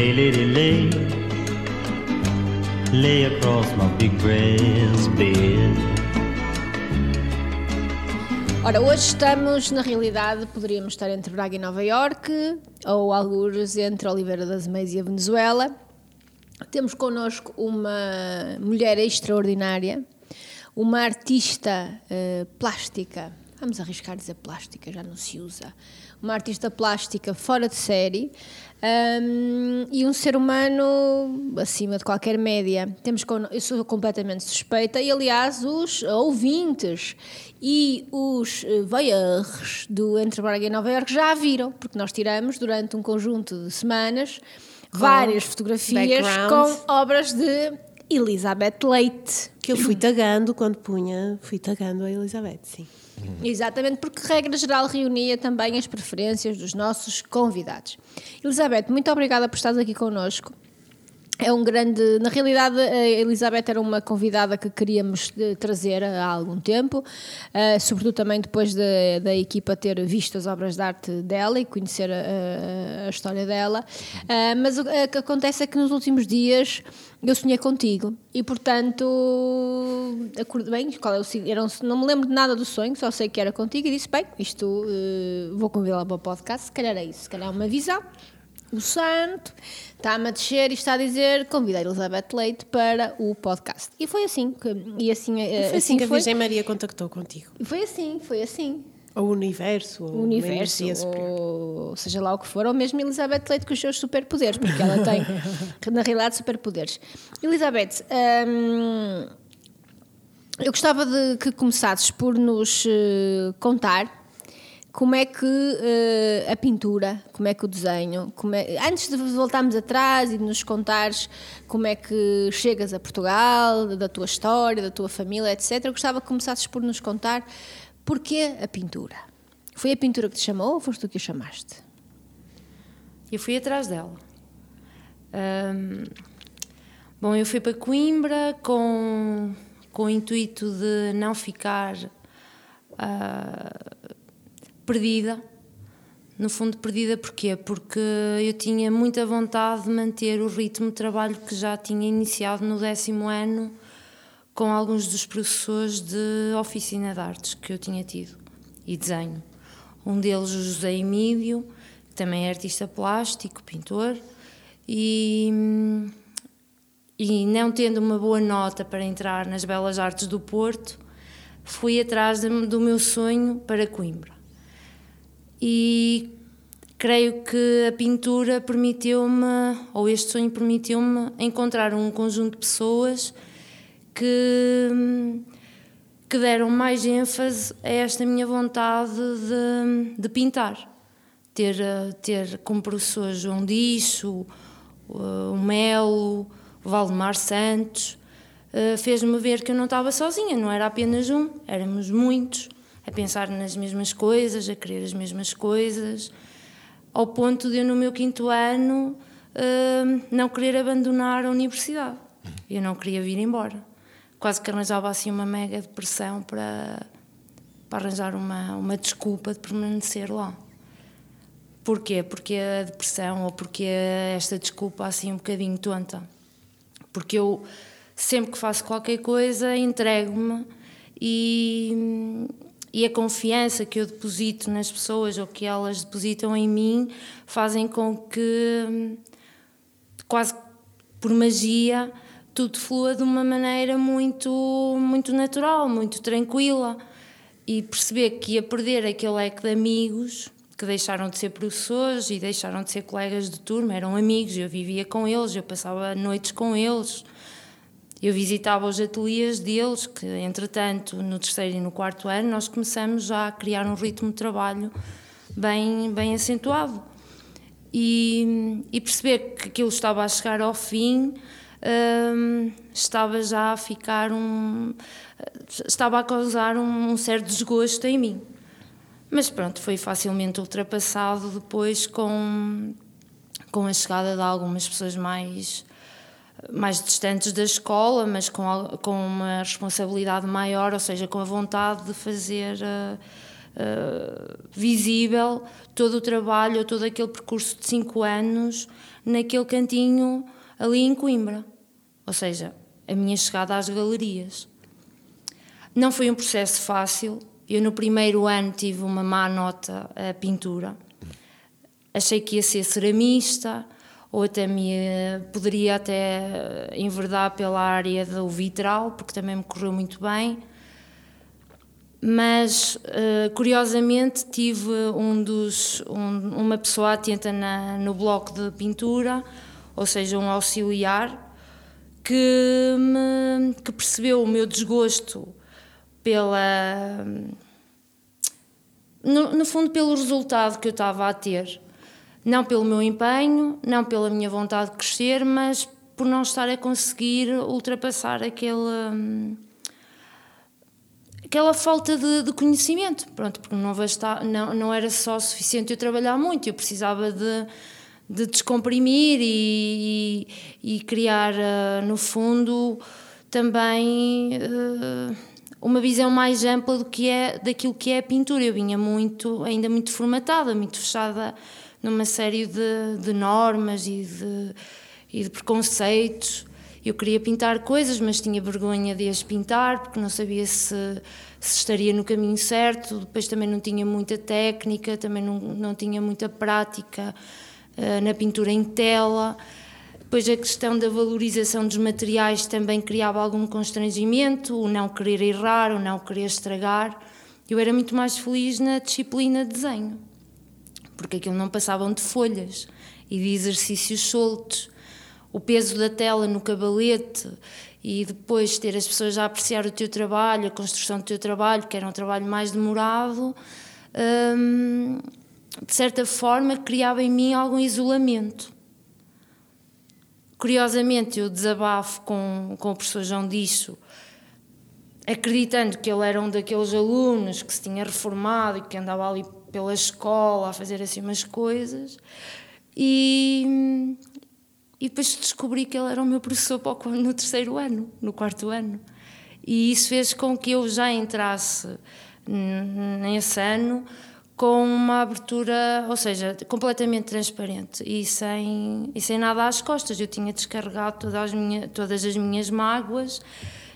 Lay, lady, lay. Lay across my big breast bed. Ora, hoje estamos, na realidade, poderíamos estar entre Braga e Nova Iorque, ou algures entre Oliveira das Meias e a Venezuela. Temos connosco uma mulher extraordinária, uma artista eh, plástica, vamos arriscar dizer plástica, já não se usa, uma artista plástica fora de série um, e um ser humano acima de qualquer média. Temos con- eu sou completamente suspeita e, aliás, os ouvintes e os eh, voyeurs do Entre Braga e Nova Iorque já a viram, porque nós tiramos durante um conjunto de semanas várias fotografias background. com obras de Elizabeth Leite. Que eu fui tagando quando punha, fui tagando a Elizabeth, sim. Exatamente, porque regra geral reunia também as preferências dos nossos convidados. Elizabeth, muito obrigada por estares aqui connosco. É um grande. Na realidade, a Elizabeth era uma convidada que queríamos eh, trazer há algum tempo, eh, sobretudo também depois de- da equipa ter visto as obras de arte dela e conhecer a, a- história dela. Eh, mas o que acontece é que nos últimos dias eu sonhei contigo e, portanto, acordei bem. Qual é o, era um- não me lembro de nada do sonho, só sei que era contigo e disse: Bem, isto eh, vou convidá-la para o podcast. Se calhar é isso, se calhar é uma visão o santo está-me a descer e está a dizer convidei Elizabeth Leite para o podcast. E foi assim. que- E assim, eh, Foi assim que a. Virgem Maria contactou contigo. E foi assim, foi assim. Ou o universo, ou O universo, ou seja lá o que for, ou mesmo Elizabeth Leite com os seus superpoderes, porque ela tem, na realidade, superpoderes. Elizabeth, hum, eu gostava de que começasses por nos eh, contar como é que eh, a pintura, como é que o desenho, é- antes de voltarmos atrás e de nos contares como é que chegas a Portugal, da tua história, da tua família, etc., gostava que começasses por nos contar porquê a pintura. Foi a pintura que te chamou ou foste tu que a chamaste? Eu fui atrás dela. Bom, eu fui para Coimbra com, com o intuito de não ficar ah, perdida. No fundo, perdida porquê? Porque eu tinha muita vontade de manter o ritmo de trabalho que já tinha iniciado no décimo ano com alguns dos professores de oficina de artes que eu tinha tido e desenho. Um deles, o José Emílio, que também é artista plástico, pintor, e, e não tendo uma boa nota para entrar nas Belas Artes do Porto, fui atrás do meu sonho para Coimbra. E creio que a pintura permitiu-me, ou este sonho permitiu-me, encontrar um conjunto de pessoas que, que deram mais ênfase a esta minha vontade de, de pintar. Ter, eh, ter como professor João Dicho, o Melo, o Valdemar Santos, eh, fez-me ver que eu não estava sozinha, não era apenas um, éramos muitos, a pensar nas mesmas coisas, a querer as mesmas coisas, ao ponto de eu, no meu quinto ano, eh, não querer abandonar a universidade. Eu não queria vir embora. Quase que arranjava assim uma mega depressão para, para arranjar uma, uma desculpa de permanecer lá. Porquê? Porque a depressão ou porque esta desculpa assim um bocadinho tonta? Porque eu sempre que faço qualquer coisa entrego-me e, e a confiança que eu deposito nas pessoas ou que elas depositam em mim fazem com que quase por magia tudo flua de uma maneira muito muito natural, muito tranquila. E perceber que ia perder aquele leque de amigos que deixaram de ser professores e deixaram de ser colegas de turma, eram amigos, eu vivia com eles, eu passava noites com eles, eu visitava os ateliês deles, que entretanto no terceiro e no quarto ano nós começamos já a criar um ritmo de trabalho bem, bem acentuado. E, e perceber que aquilo estava a chegar ao fim, hum, estava já a ficar um. estava a causar um, um certo desgosto em mim. Mas pronto, foi facilmente ultrapassado depois com, com a chegada de algumas pessoas mais, mais distantes da escola, mas com, com uma responsabilidade maior, ou seja, com a vontade de fazer uh, uh, visível todo o trabalho, todo aquele percurso de cinco anos naquele cantinho ali em Coimbra. Ou seja, a minha chegada às galerias. Não foi um processo fácil. Eu, no primeiro ano, tive uma má nota a pintura. Achei que ia ser ceramista, ou até me poderia até enverdar pela área do vitral, porque também me correu muito bem. Mas uh, curiosamente tive um dos um, uma pessoa atenta na, no bloco de pintura, ou seja, um auxiliar, que, me, que percebeu o meu desgosto pela no, no fundo pelo resultado que eu estava a ter não pelo meu empenho, não pela minha vontade de crescer, mas por não estar a conseguir ultrapassar aquele, hum, aquela falta de, de, conhecimento. Pronto, porque não, não, não era só suficiente eu trabalhar muito, eu precisava de, de descomprimir e, e, e criar, uh, no fundo, também. Uh, uma visão mais ampla do que é daquilo que é a pintura. Eu vinha muito, ainda muito formatada, muito fechada numa série de, de normas e de, e de preconceitos. Eu queria pintar coisas, mas tinha vergonha de as pintar, porque não sabia se, se estaria no caminho certo. Depois também não tinha muita técnica, também não, não tinha muita prática uh, na pintura em tela. Depois a questão da valorização dos materiais também criava algum constrangimento, o não querer errar, o não querer estragar. Eu era muito mais feliz na disciplina de desenho porque aquilo não passavam de folhas e de exercícios soltos. O peso da tela no cabalete e depois ter as pessoas a apreciar o teu trabalho, a construção do teu trabalho, que era um trabalho mais demorado, hum, de certa forma criava em mim algum isolamento. Curiosamente, eu desabafo com, com o professor João Disso, acreditando que ele era um daqueles alunos que se tinha reformado e que andava ali pela escola a fazer assim umas coisas e, e depois descobri que ele era o meu professor no terceiro ano, no quarto ano. E isso fez com que eu já entrasse nesse ano com uma abertura, ou seja, completamente transparente e sem, e sem nada às costas. Eu tinha descarregado todas as, minha, todas as minhas mágoas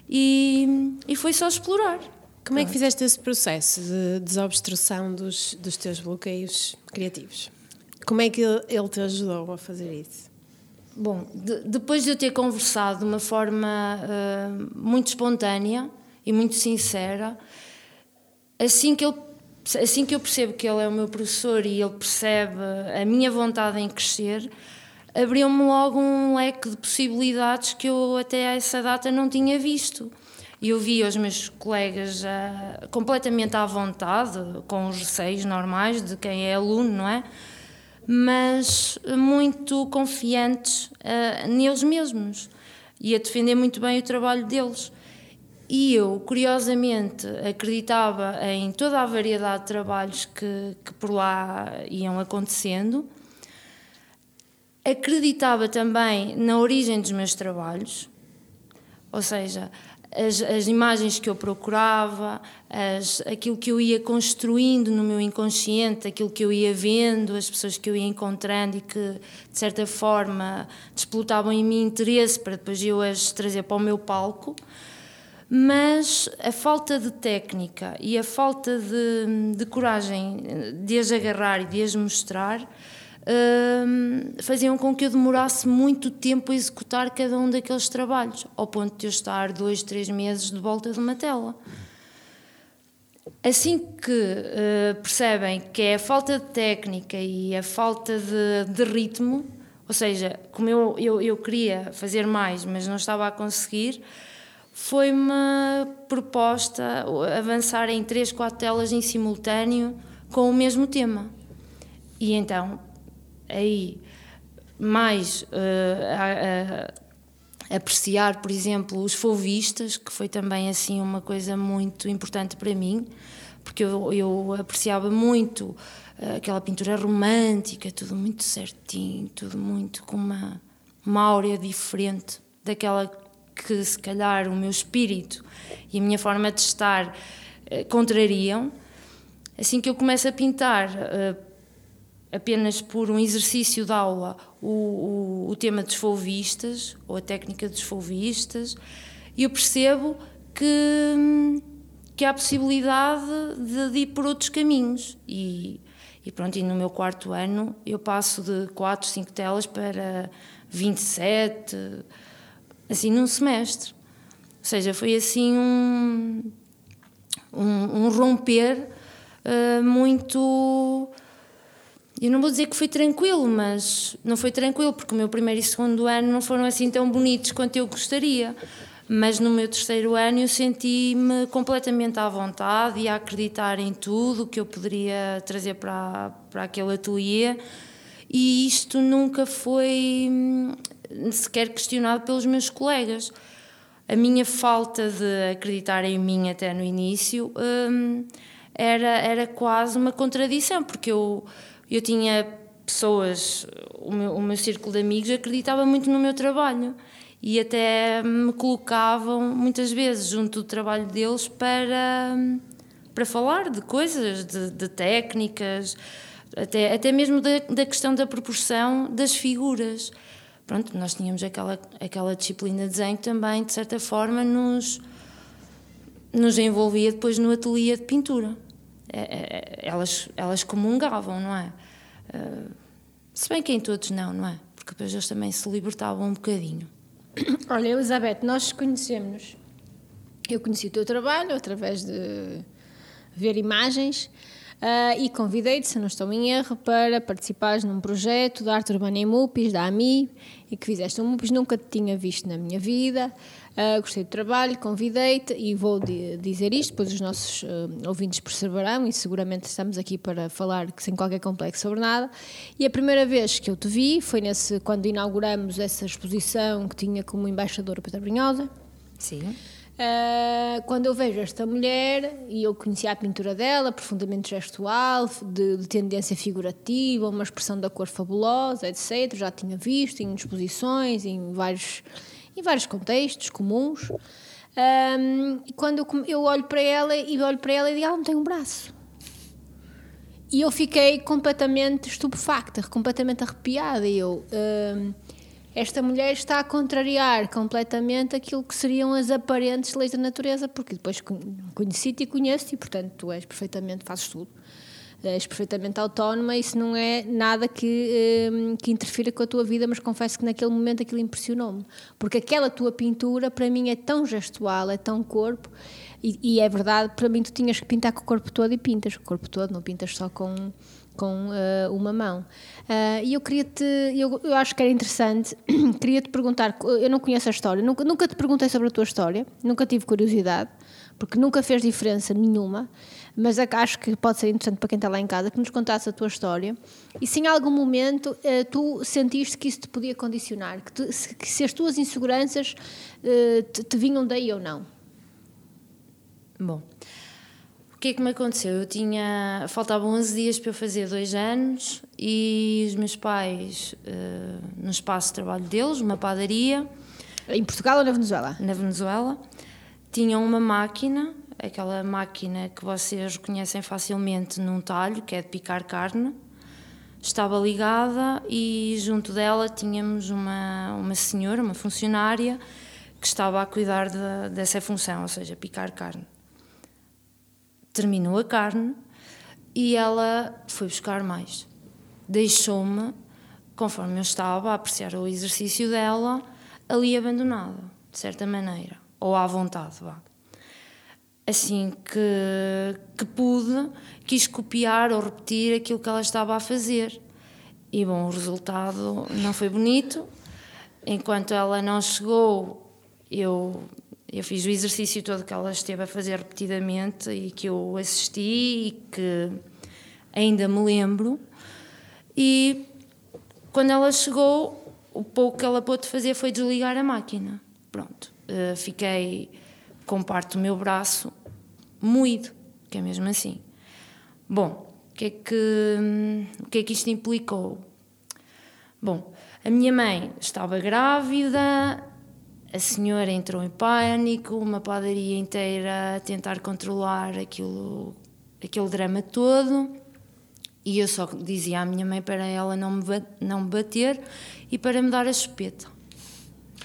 e, e foi só explorar. Como é que fizeste esse processo de desobstrução dos, dos teus bloqueios criativos? Como é que ele te ajudou a fazer isso? Bom, de, depois de eu ter conversado de uma forma uh, muito espontânea e muito sincera, assim que, ele, assim que eu percebo que ele é o meu professor e ele percebe a minha vontade em crescer, abriu-me logo um leque de possibilidades que eu até a essa data não tinha visto. E eu via os meus colegas uh, completamente à vontade, com os receios normais de quem é aluno, não é? Mas muito confiantes uh, neles mesmos e a defender muito bem o trabalho deles. E eu, curiosamente, acreditava em toda a variedade de trabalhos que, que por lá iam acontecendo. Acreditava também na origem dos meus trabalhos, ou seja, as, as imagens que eu procurava, as, aquilo que eu ia construindo no meu inconsciente, aquilo que eu ia vendo, as pessoas que eu ia encontrando e que, de certa forma, desplotavam em mim interesse para depois eu as trazer para o meu palco. Mas a falta de técnica e a falta de, de coragem de as agarrar e de as mostrar faziam com que eu demorasse muito tempo a executar cada um daqueles trabalhos, ao ponto de eu estar dois, três meses de volta de uma tela. Assim que uh, percebem que é a falta de técnica e a falta de, de ritmo, ou seja, como eu, eu, eu, queria fazer mais, mas não estava a conseguir, foi-me proposta avançar em três, quatro telas em simultâneo com o mesmo tema. E então aí mais uh, a, a, apreciar, por exemplo, os fovistas, que foi também assim uma coisa muito importante para mim, porque eu, eu apreciava muito uh, aquela pintura romântica, tudo muito certinho, tudo muito com uma, uma áurea diferente daquela que se calhar o meu espírito e a minha forma de estar uh, contrariam. Assim que eu começo a pintar, apenas por um exercício de aula, o, o, o tema dos folvistas, ou a técnica dos folvistas, e eu percebo que, que há possibilidade de, de ir por outros caminhos. E, e pronto, e no meu quarto ano eu passo de 4, 5 telas para 27, assim num semestre. Ou seja, foi assim um, um, um romper uh, muito. Eu não vou dizer que foi tranquilo, mas não foi tranquilo, porque o meu primeiro e segundo ano não foram assim tão bonitos quanto eu gostaria. Mas no meu terceiro ano eu senti-me completamente à vontade e a acreditar em tudo que eu poderia trazer para, para aquele ateliê. E isto nunca foi hum, sequer questionado pelos meus colegas. A minha falta de acreditar em mim até no início hum, era, era quase uma contradição, porque eu, eu tinha pessoas, o meu, o meu círculo de amigos acreditava muito no meu trabalho e até me colocavam muitas vezes junto do trabalho deles para, para falar de coisas, de, de técnicas, até, até mesmo da, da questão da proporção das figuras. Pronto, nós tínhamos aquela, aquela disciplina de desenho também, de certa forma, nos, nos envolvia depois no ateliê de pintura. É, é, é, elas, elas comungavam, não é? Uh, se bem que em todos não, não é? Porque depois eles também se libertavam um bocadinho. Olha, Elizabeth, nós conhecemos. Eu conheci o teu trabalho através de ver imagens uh, e convidei-te, se não estou em erro, para participares num projeto da arte urbana em Mupis, da AMI, e que fizeste um Mupis, nunca te tinha visto na minha vida. Uh, gostei do trabalho, convidei-te e vou dizer isto, depois os nossos uh, ouvintes perceberão e seguramente estamos aqui para falar sem qualquer complexo sobre nada. E a primeira vez que eu te vi foi nesse, quando inauguramos essa exposição que tinha como embaixadora Petra Brinhosa. Sim. Uh, quando eu vejo esta mulher e eu conhecia a pintura dela, profundamente gestual, de, de, tendência figurativa, uma expressão da cor fabulosa, etc. Já tinha visto em exposições, em vários em vários contextos comuns. Um, quando eu, eu, olho para ela e olho para ela e digo, ela não tem um braço. E eu fiquei completamente estupefacta, completamente arrepiada. E eu, um, esta mulher está a contrariar completamente aquilo que seriam as aparentes leis da natureza, porque depois conheci-te e conheço-te, e portanto tu és perfeitamente, fazes tudo és perfeitamente autónoma, isso não é nada que, um, que interfira com a tua vida, mas confesso que naquele momento aquilo impressionou-me. Porque aquela tua pintura, para mim, é tão gestual, é tão corpo, e, e, é verdade, para mim tu tinhas que pintar com o corpo todo e pintas, o corpo todo, não pintas só com, com uh, uma mão. Uh, e eu queria-te, eu, eu acho que era interessante, queria-te perguntar, eu não conheço a história, nunca, nunca te perguntei sobre a tua história, nunca tive curiosidade, porque nunca fez diferença nenhuma mas acho que pode ser interessante para quem está lá em casa que nos contasse a tua história e se em algum momento eh, tu sentiste que isso te podia condicionar, que, tu, se, que se, as tuas inseguranças eh, te, te vinham daí ou não. Bom, o que é que me aconteceu? Eu tinha. Faltavam 11 dias para eu fazer dois anos e os meus pais, uh, no espaço de trabalho deles, uma padaria. Em Portugal ou na Venezuela? Na Venezuela. Tinham uma máquina aquela máquina que vocês reconhecem facilmente num talho, que é de picar carne. Estava ligada e junto dela tínhamos uma, uma senhora, uma funcionária, que estava a cuidar de, dessa função, ou seja, picar carne. Terminou a carne e ela foi buscar mais. Deixou-me, conforme eu estava a apreciar o exercício dela, ali abandonada, de certa maneira, ou à vontade, vá assim que, que pude, quis copiar ou repetir aquilo que ela estava a fazer. E bom, o resultado não foi bonito. Enquanto ela não chegou, eu, eu fiz o exercício todo que ela esteve a fazer repetidamente e que eu assisti e que ainda me lembro. E quando ela chegou, o pouco que ela pôde fazer foi desligar a máquina. Pronto, uh, fiquei com parte do meu braço moído, que é mesmo assim. Bom, o que é que, o que, é que isto implicou? Bom, a minha mãe estava grávida, a senhora entrou em pânico, uma padaria inteira a tentar controlar aquilo, aquele drama todo. E eu só dizia à minha mãe para ela não me, não me bater e para me dar a chupeta.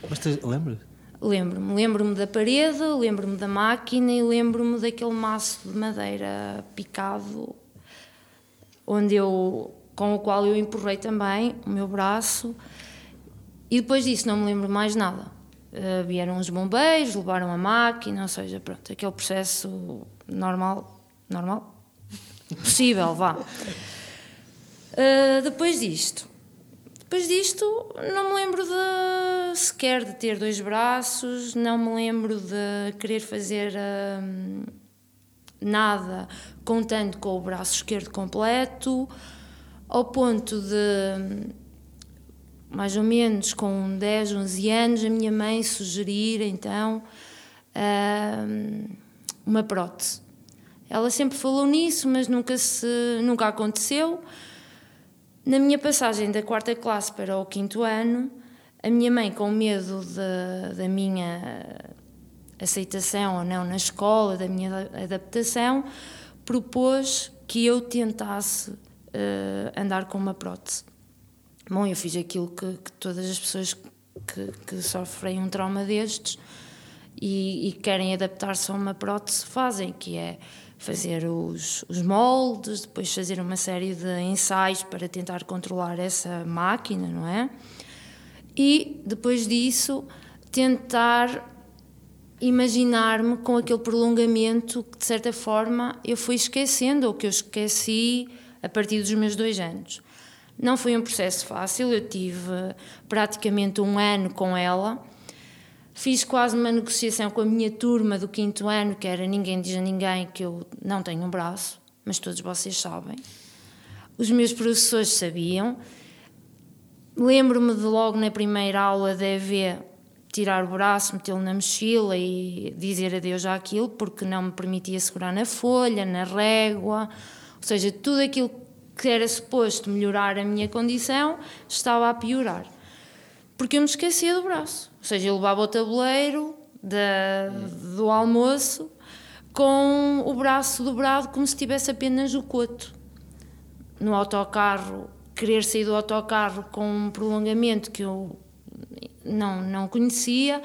Mas te lembras? Lembro-me, lembro-me da parede, lembro-me da máquina e lembro-me daquele maço de madeira picado, onde eu, com o qual eu empurrei também o meu braço. E depois disso não me lembro mais nada. Eh, vieram os bombeiros, levaram a máquina, ou seja, pronto, aquele processo normal, normal, possível, vá. Eh, depois disto, depois disto, não me lembro de sequer de ter dois braços, não me lembro de querer fazer hum, nada contando com o braço esquerdo completo, ao ponto de, hum, mais ou menos com 10, 11 anos, a minha mãe sugerir então hum, uma prótese. Ela sempre falou nisso, mas nunca, se, nunca aconteceu. Na minha passagem da quarta classe para o quinto ano, a minha mãe, com medo de- da minha aceitação ou não na escola, da minha ada- adaptação, propôs que eu tentasse eh, andar com uma prótese. Bom, eu fiz aquilo que, que todas as pessoas que, que sofrem um trauma destes e, e querem adaptar-se a uma prótese fazem, que é fazer os, os moldes, depois fazer uma série de ensaios para tentar controlar essa máquina, não é? E depois disso tentar imaginar-me com aquele prolongamento que de certa forma eu fui esquecendo ou que eu esqueci a partir dos meus dois anos. Não foi um processo fácil, eu tive praticamente um ano com ela. Fiz quase uma negociação com a minha turma do quinto ano, que era ninguém diz a ninguém que eu não tenho um braço, mas todos vocês sabem. Os meus professores sabiam. Lembro-me de logo na primeira aula de EV tirar o braço, metê-lo na mochila e dizer adeus àquilo, porque não me permitia segurar na folha, na régua, ou seja, tudo aquilo que era suposto melhorar a minha condição estava a piorar. Porque eu me esquecia do braço. Ou seja, eu levava o tabuleiro da, do almoço com o braço dobrado como se tivesse apenas o coto. No autocarro, querer sair do autocarro com um prolongamento que eu não, não conhecia,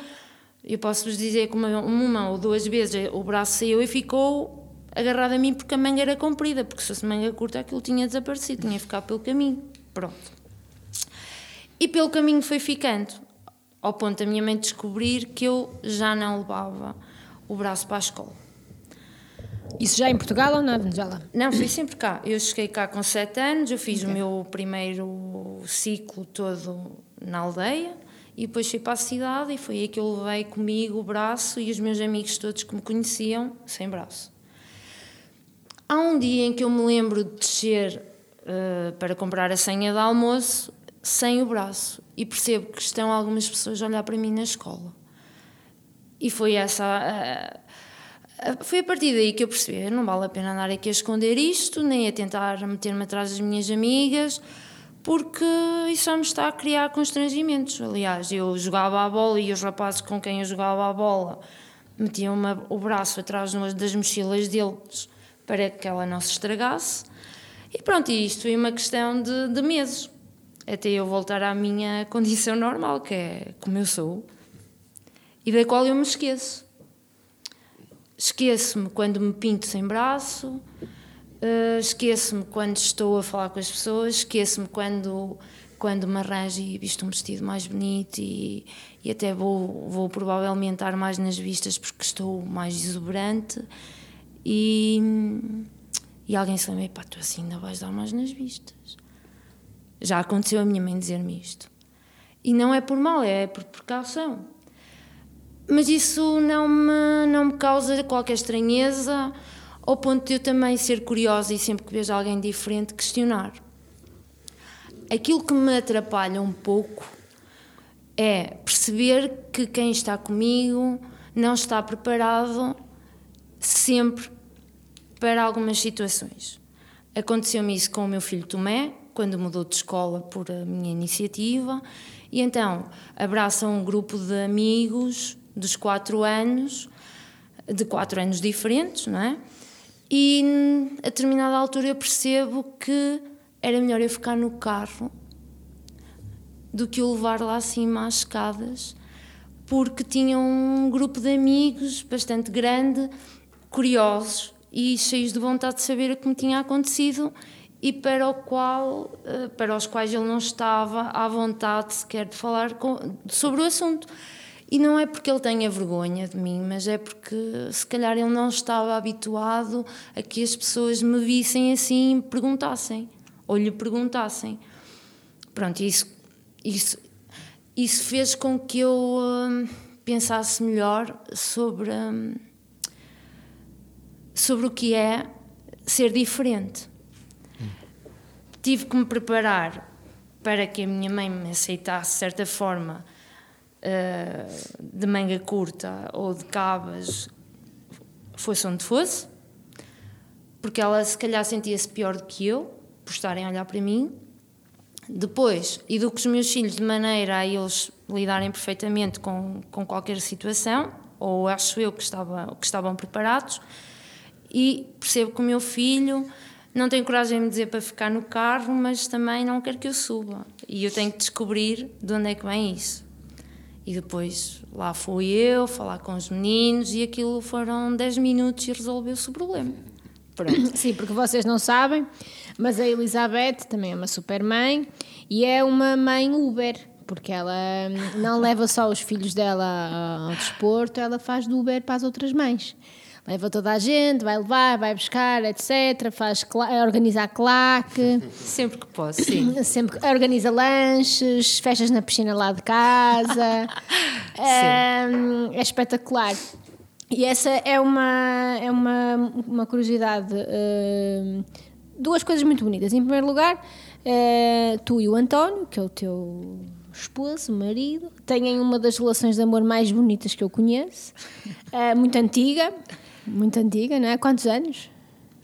eu posso vos dizer que uma, uma ou duas vezes o braço saiu e ficou agarrado a mim porque a manga era comprida, porque se fosse manga curta aquilo tinha desaparecido, tinha ficado pelo caminho. Pronto. E pelo caminho foi ficando, ao ponto da minha mãe descobrir que eu já não levava o braço para a escola. Isso já em Portugal ou na Venezuela? Não, fui sempre cá. Eu cheguei cá com 7 anos, eu fiz o meu primeiro ciclo todo na aldeia e depois fui para a cidade e foi aí que eu levei comigo o braço e os meus amigos todos que me conheciam sem braço. Há um dia em que eu me lembro de descer uh, para comprar a senha de almoço sem o braço e percebo que estão algumas pessoas a olhar para mim na escola. E foi essa. Uh, foi a partir daí que eu percebi: não vale a pena andar aqui a esconder isto, nem a tentar meter-me atrás das minhas amigas, porque isso só me está a criar constrangimentos. Aliás, eu jogava a bola e os rapazes com quem eu jogava a bola metiam o braço atrás das mochilas deles para que ela não se estragasse. E pronto, isto foi uma questão de, de meses, até eu voltar à minha condição normal, que é como eu sou, e da qual eu me esqueço. Esqueço-me quando me pinto sem braço, uh, esqueço-me quando estou a falar com as pessoas, esqueço-me quando, quando me arranjo e visto um vestido mais bonito e, e até vou, vou provavelmente estar mais nas vistas porque estou mais exuberante. E, e alguém se lembra, pá, tu assim ainda vais dar mais nas vistas. Já aconteceu a minha mãe dizer-me isto. E não é por mal, é por precaução. Mas isso não me, não me causa qualquer estranheza, ao ponto de eu também ser curiosa e sempre que vejo alguém diferente questionar. Aquilo que me atrapalha um pouco é perceber que quem está comigo não está preparado sempre para algumas situações. Aconteceu-me isso com o meu filho Tomé, quando mudou de escola por minha iniciativa, e então abraça um grupo de amigos dos quatro anos, de quatro anos diferentes, não é? E a determinada altura eu percebo que era melhor eu ficar no carro do que o levar lá acima às escadas, porque tinha um grupo de amigos bastante grande, curiosos e cheios de vontade de saber o que me tinha acontecido e para o qual eh, para os quais ele não estava à vontade sequer de falar com, sobre o assunto. E não é porque ele tenha vergonha de mim, mas é porque se calhar ele não estava habituado a que as pessoas me vissem assim e perguntassem, ou lhe perguntassem. Pronto, isso, isso, isso fez com que eu hum, pensasse melhor sobre, hum, sobre o que é ser diferente. Tive que me preparar para que a minha mãe me aceitasse de certa forma uh, de manga curta ou de cabas, fosse onde fosse, porque ela se calhar sentia-se pior do que eu, por estarem a olhar para mim. Depois, educo os meus filhos de maneira a eles lidarem perfeitamente com, com qualquer situação, ou acho eu que, estava, que estavam preparados, e percebo que o meu filho não tem coragem de me dizer para ficar no carro, mas também não quer que eu suba. E eu tenho que descobrir de onde é que vem isso. E depois lá fui eu falar com os meninos e aquilo foram 10 minutos e resolveu-se o problema. Pronto. Sim, porque vocês não sabem, mas a Elizabeth também é uma super mãe e é uma mãe Uber, porque ela não leva só os filhos dela ao desporto, ela faz do Uber para as outras mães. Leva toda a gente, vai levar, vai buscar, etc. Faz organiza a claque. Sempre que posso, sim. Sempre organiza lanches, festas na piscina lá de casa. é, é espetacular. E essa é uma, é uma, uma curiosidade. Uh, duas coisas muito bonitas. Em primeiro lugar, uh, tu e o António, que é o teu esposo, marido, têm uma das relações de amor mais bonitas que eu conheço, uh, muito antiga. Muito antiga, não é? Quantos anos?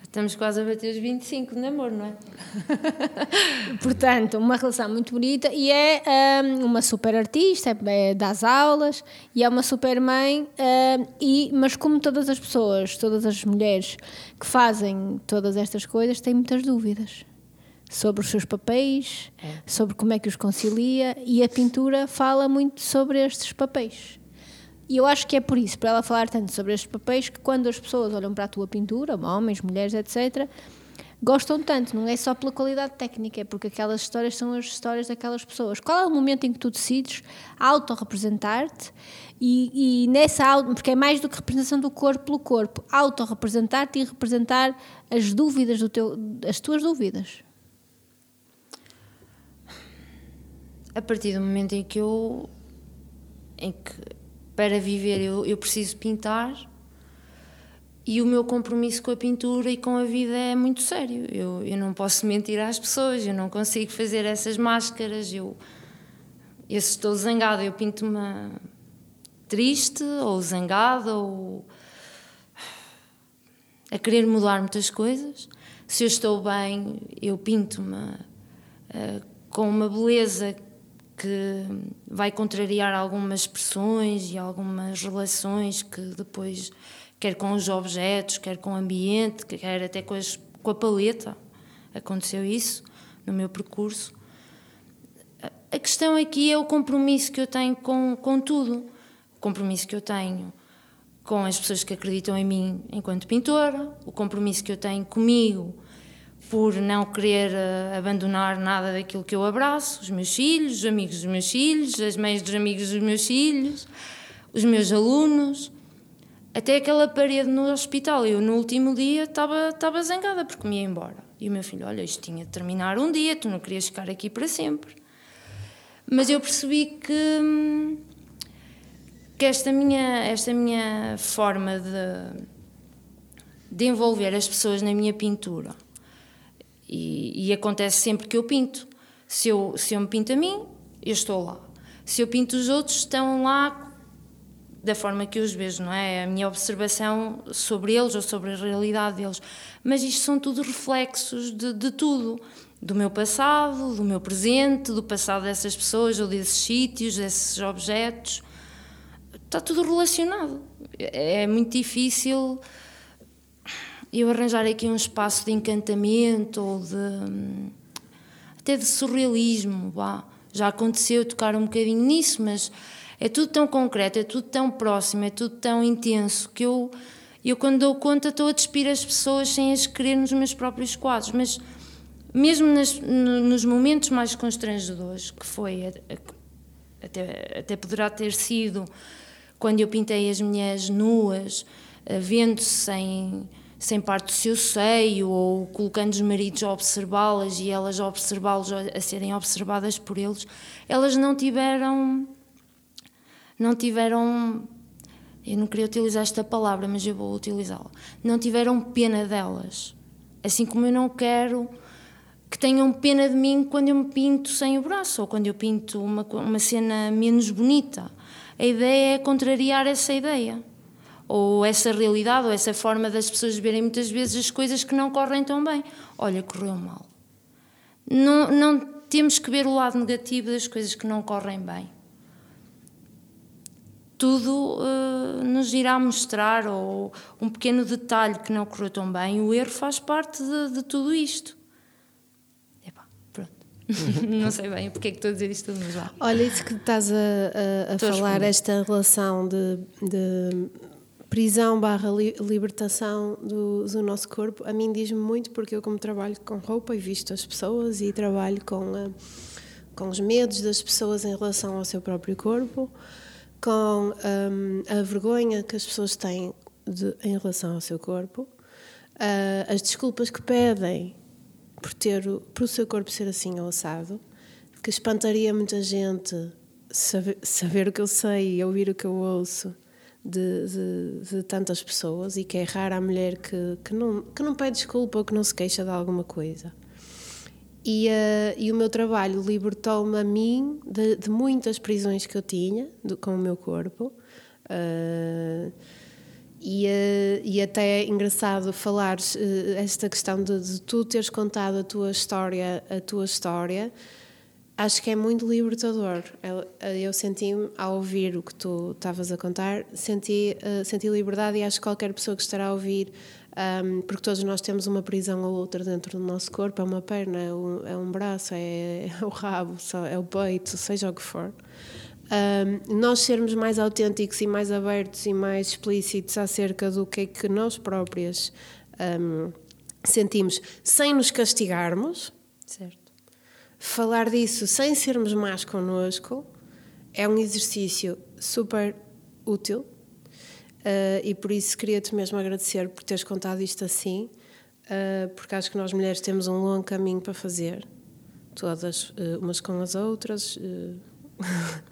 Estamos quase a bater os 25 de namoro, não é? Portanto, uma relação muito bonita e é um, uma super artista, é, das aulas e é uma super mãe, um, e, mas como todas as pessoas, todas as mulheres que fazem todas estas coisas, têm muitas dúvidas sobre os seus papéis, é. sobre como é que os concilia e a pintura fala muito sobre estes papéis. E eu acho que é por isso, para ela falar tanto sobre estes papéis, que quando as pessoas olham para a tua pintura, homens, mulheres, etc., gostam tanto, não é só pela qualidade técnica, é porque aquelas histórias são as histórias daquelas pessoas. Qual é o momento em que tu decides autorrepresentar-te e, e nessa porque é mais do que representação do corpo pelo corpo, autorrepresentar-te e representar as dúvidas do teu, as tuas dúvidas? A partir do momento em que eu em que para viver eu, eu preciso pintar e o meu compromisso com a pintura e com a vida é muito sério. Eu, eu não posso mentir às pessoas, eu não consigo fazer essas máscaras. Eu, eu se estou zangada, eu pinto-me triste ou zangada ou a querer mudar muitas coisas. Se eu estou bem, eu pinto-me uh, com uma beleza que vai contrariar algumas expressões e algumas relações que depois, quer com os objetos, quer com o ambiente, quer até com, as, com a paleta, aconteceu isso no meu percurso. A questão aqui é o compromisso que eu tenho com, com tudo. O compromisso que eu tenho com as pessoas que acreditam em mim enquanto pintora, o compromisso que eu tenho comigo por não querer uh, abandonar nada daquilo que eu abraço, os meus filhos, os amigos dos meus filhos, as mães dos amigos dos meus filhos, os meus alunos, até aquela parede no hospital. Eu, no último dia, estava zangada porque me ia embora. E o meu filho, olha, isto tinha de terminar um dia, tu não querias ficar aqui para sempre. Mas eu percebi que, que esta, minha, esta minha forma de, de envolver as pessoas na minha pintura e, e, acontece sempre que eu pinto. Se eu, se eu me pinto a mim, eu estou lá. Se eu pinto os outros, estão lá da forma que eu os vejo, não é? A minha observação sobre eles ou sobre a realidade deles. Mas isto são tudo reflexos de, de tudo. Do meu passado, do meu presente, do passado dessas pessoas ou desses sítios, desses objetos. Está tudo relacionado. É, é muito difícil eu arranjar aqui um espaço de encantamento ou de hum, até de surrealismo, vá. Já aconteceu tocar um bocadinho nisso, mas é tudo tão concreto, é tudo tão próximo, é tudo tão intenso que eu, eu quando dou conta estou a despir as pessoas sem as querer nos meus próprios quadros, mas mesmo nas, nos momentos mais constrangedores, que foi até, até poderá ter sido quando eu pintei as mulheres nuas, eh, vendo-se sem sem parte do seu seio ou colocando os maridos a observá-las e elas a observá-los a serem observadas por eles, elas não tiveram não tiveram eu não queria utilizar esta palavra, mas eu vou utilizá-la. Não tiveram pena delas. Assim como eu não quero que tenham pena de mim quando eu me pinto sem o braço ou quando eu pinto uma, uma cena menos bonita. A ideia é contrariar essa ideia ou essa realidade, ou essa forma das pessoas verem muitas vezes as coisas que não correm tão bem. Olha, correu mal. Não, não temos que ver o lado negativo das coisas que não correm bem. Tudo uh, nos irá mostrar, ou um pequeno detalhe que não correu tão bem, o erro faz parte de, de tudo isto. Epá, pronto. não sei bem porque é que estou a dizer isto tudo, mas vá. Olha, isso que estás a, a, a falar, esta relação de, de prisão barra libertação do, do, nosso corpo, a mim diz-me muito porque eu como trabalho com roupa e visto as pessoas e trabalho com, a, com os medos das pessoas em relação ao seu próprio corpo, com um, a vergonha que as pessoas têm de, em relação ao seu corpo, uh, as desculpas que pedem por, ter, por o seu corpo ser assim ou assado, que espantaria muita gente saber, saber o que eu sei e ouvir o que eu ouço de, de, de, tantas pessoas e que é rara a mulher que, que, não, que não pede desculpa ou que não se queixa de alguma coisa. E, uh, e o meu trabalho libertou-me a mim de, de, muitas prisões que eu tinha de, com o meu corpo. Uh, e, uh, e até é engraçado falar esta questão de, de tu teres contado a tua história, a tua história, acho que é muito libertador. Eu, senti-me, ao ouvir o que tu estavas a contar, senti, uh, senti liberdade e acho que qualquer pessoa que estará a ouvir, um, porque todos nós temos uma prisão ou outra dentro do nosso corpo, é uma perna, é um, é um braço, é, é, o rabo, é o peito, seja o que for. Um, nós sermos mais autênticos e mais abertos e mais explícitos acerca do que é que nós próprias um, sentimos, sem nos castigarmos. Certo falar disso sem sermos más connosco é um exercício super útil uh, e por isso queria-te mesmo agradecer por teres contado isto assim, uh, porque acho que nós mulheres temos um longo caminho para fazer, todas uh, umas com as outras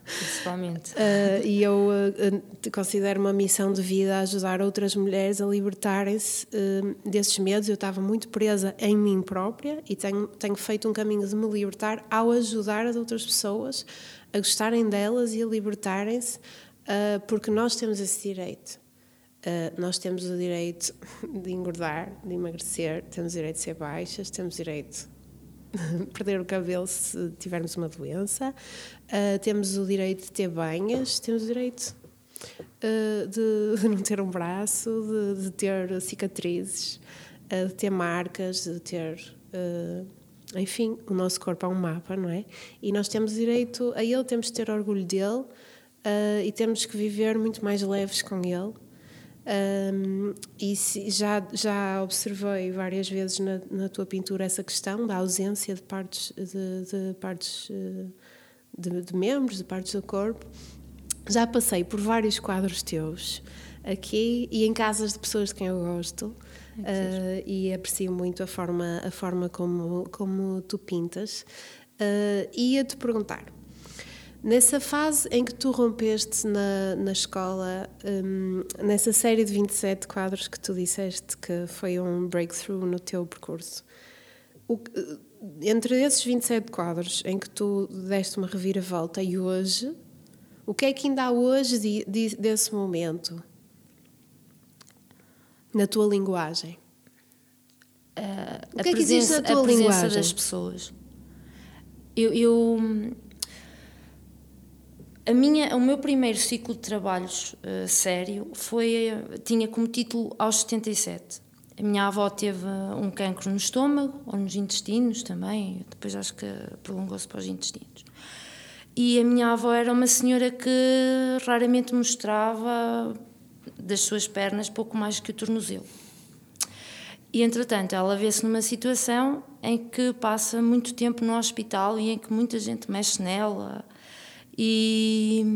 Principalmente. Uh, e eu uh, considero uma missão de vida ajudar outras mulheres a libertarem-se uh, desses medos. Eu estava muito presa em mim própria e tenho, tenho feito um caminho de me libertar ao ajudar as outras pessoas a gostarem delas e a libertarem-se, porque nós temos esse direito. nós temos o direito de engordar, de emagrecer, temos o direito de ser baixas, temos o direito perder o cabelo se tivermos uma doença, uh, temos o direito de ter banhas, temos o direito uh, de, de, não ter um braço, de, de ter cicatrizes, uh, de ter marcas, de ter. enfim, o nosso corpo é um mapa, não é? E nós temos direito a ele, temos de ter orgulho dele e temos que viver muito mais leves com ele um, e se, já, já observei várias vezes na, na, tua pintura essa questão da ausência de partes, de, de partes eh, de, de, membros, de partes do corpo. Já passei por vários quadros teus aqui e em casas de pessoas de quem eu gosto. É uh, e aprecio muito a forma, a forma como, como tu pintas. Uh, ia-te perguntar, Nessa fase em que tu rompeste na, na escola, um, nessa série de 27 quadros que tu disseste que foi um breakthrough no teu percurso, o, entre esses 27 quadros em que tu deste uma reviravolta e hoje, o que é que ainda há hoje de, de, desse momento? Na tua linguagem? Uh, o que é que existe na tua a presença linguagem? das pessoas. eu, eu a minha, o meu primeiro ciclo de trabalhos uh, sério foi, tinha como título Aos 77. a minha avó teve um cancro no estômago ou nos intestinos também, depois acho que prolongou-se para os intestinos. E a minha avó era uma senhora que raramente mostrava das suas pernas pouco mais que o tornozelo. E entretanto, ela vê-se numa situação em que passa muito tempo no hospital e em que muita gente mexe nela. E,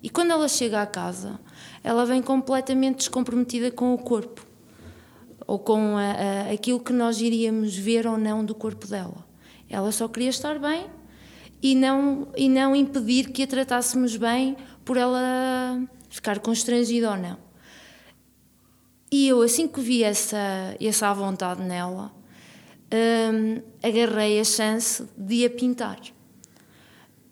e quando ela chega à casa, ela vem completamente descomprometida com o corpo ou com a, a, aquilo que nós iríamos ver ou não do corpo dela. Ela só queria estar bem e não, e não impedir que a tratássemos bem por ela ficar constrangida ou não. E eu, assim que vi essa, essa vontade nela, hum, agarrei a chance de a pintar.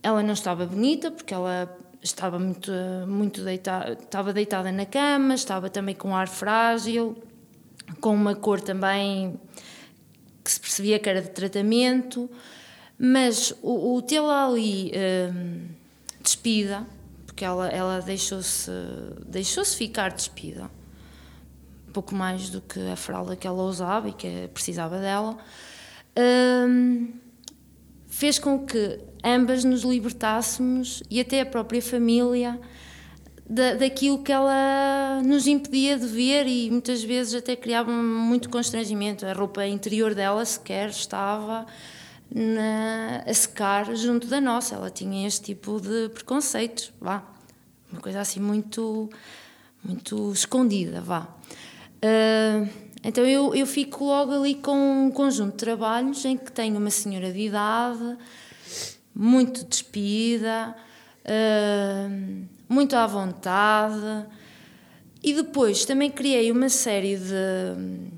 Ela não estava bonita, porque ela estava muito, muito deitada, estava deitada na cama, estava também com ar frágil, com uma cor também que se percebia que era de tratamento, mas o, o tê-la ali hum, despida, porque ela, ela deixou-se deixou -se ficar despida, pouco mais do que a fralda que ela usava e que precisava dela, hum, fez com que ambas nos libertássemos e até a própria família da, daquilo que ela nos impedia de ver e muitas vezes até criava muito constrangimento. A roupa interior dela sequer estava na, a secar junto da nossa. Ela tinha este tipo de preconceitos, vá. Uma coisa assim muito, muito escondida, vá. Uh, então eu, eu fico logo ali com um conjunto de trabalhos em que tenho uma senhora de idade, muito despida, uh, muito à vontade. E depois também criei uma série de,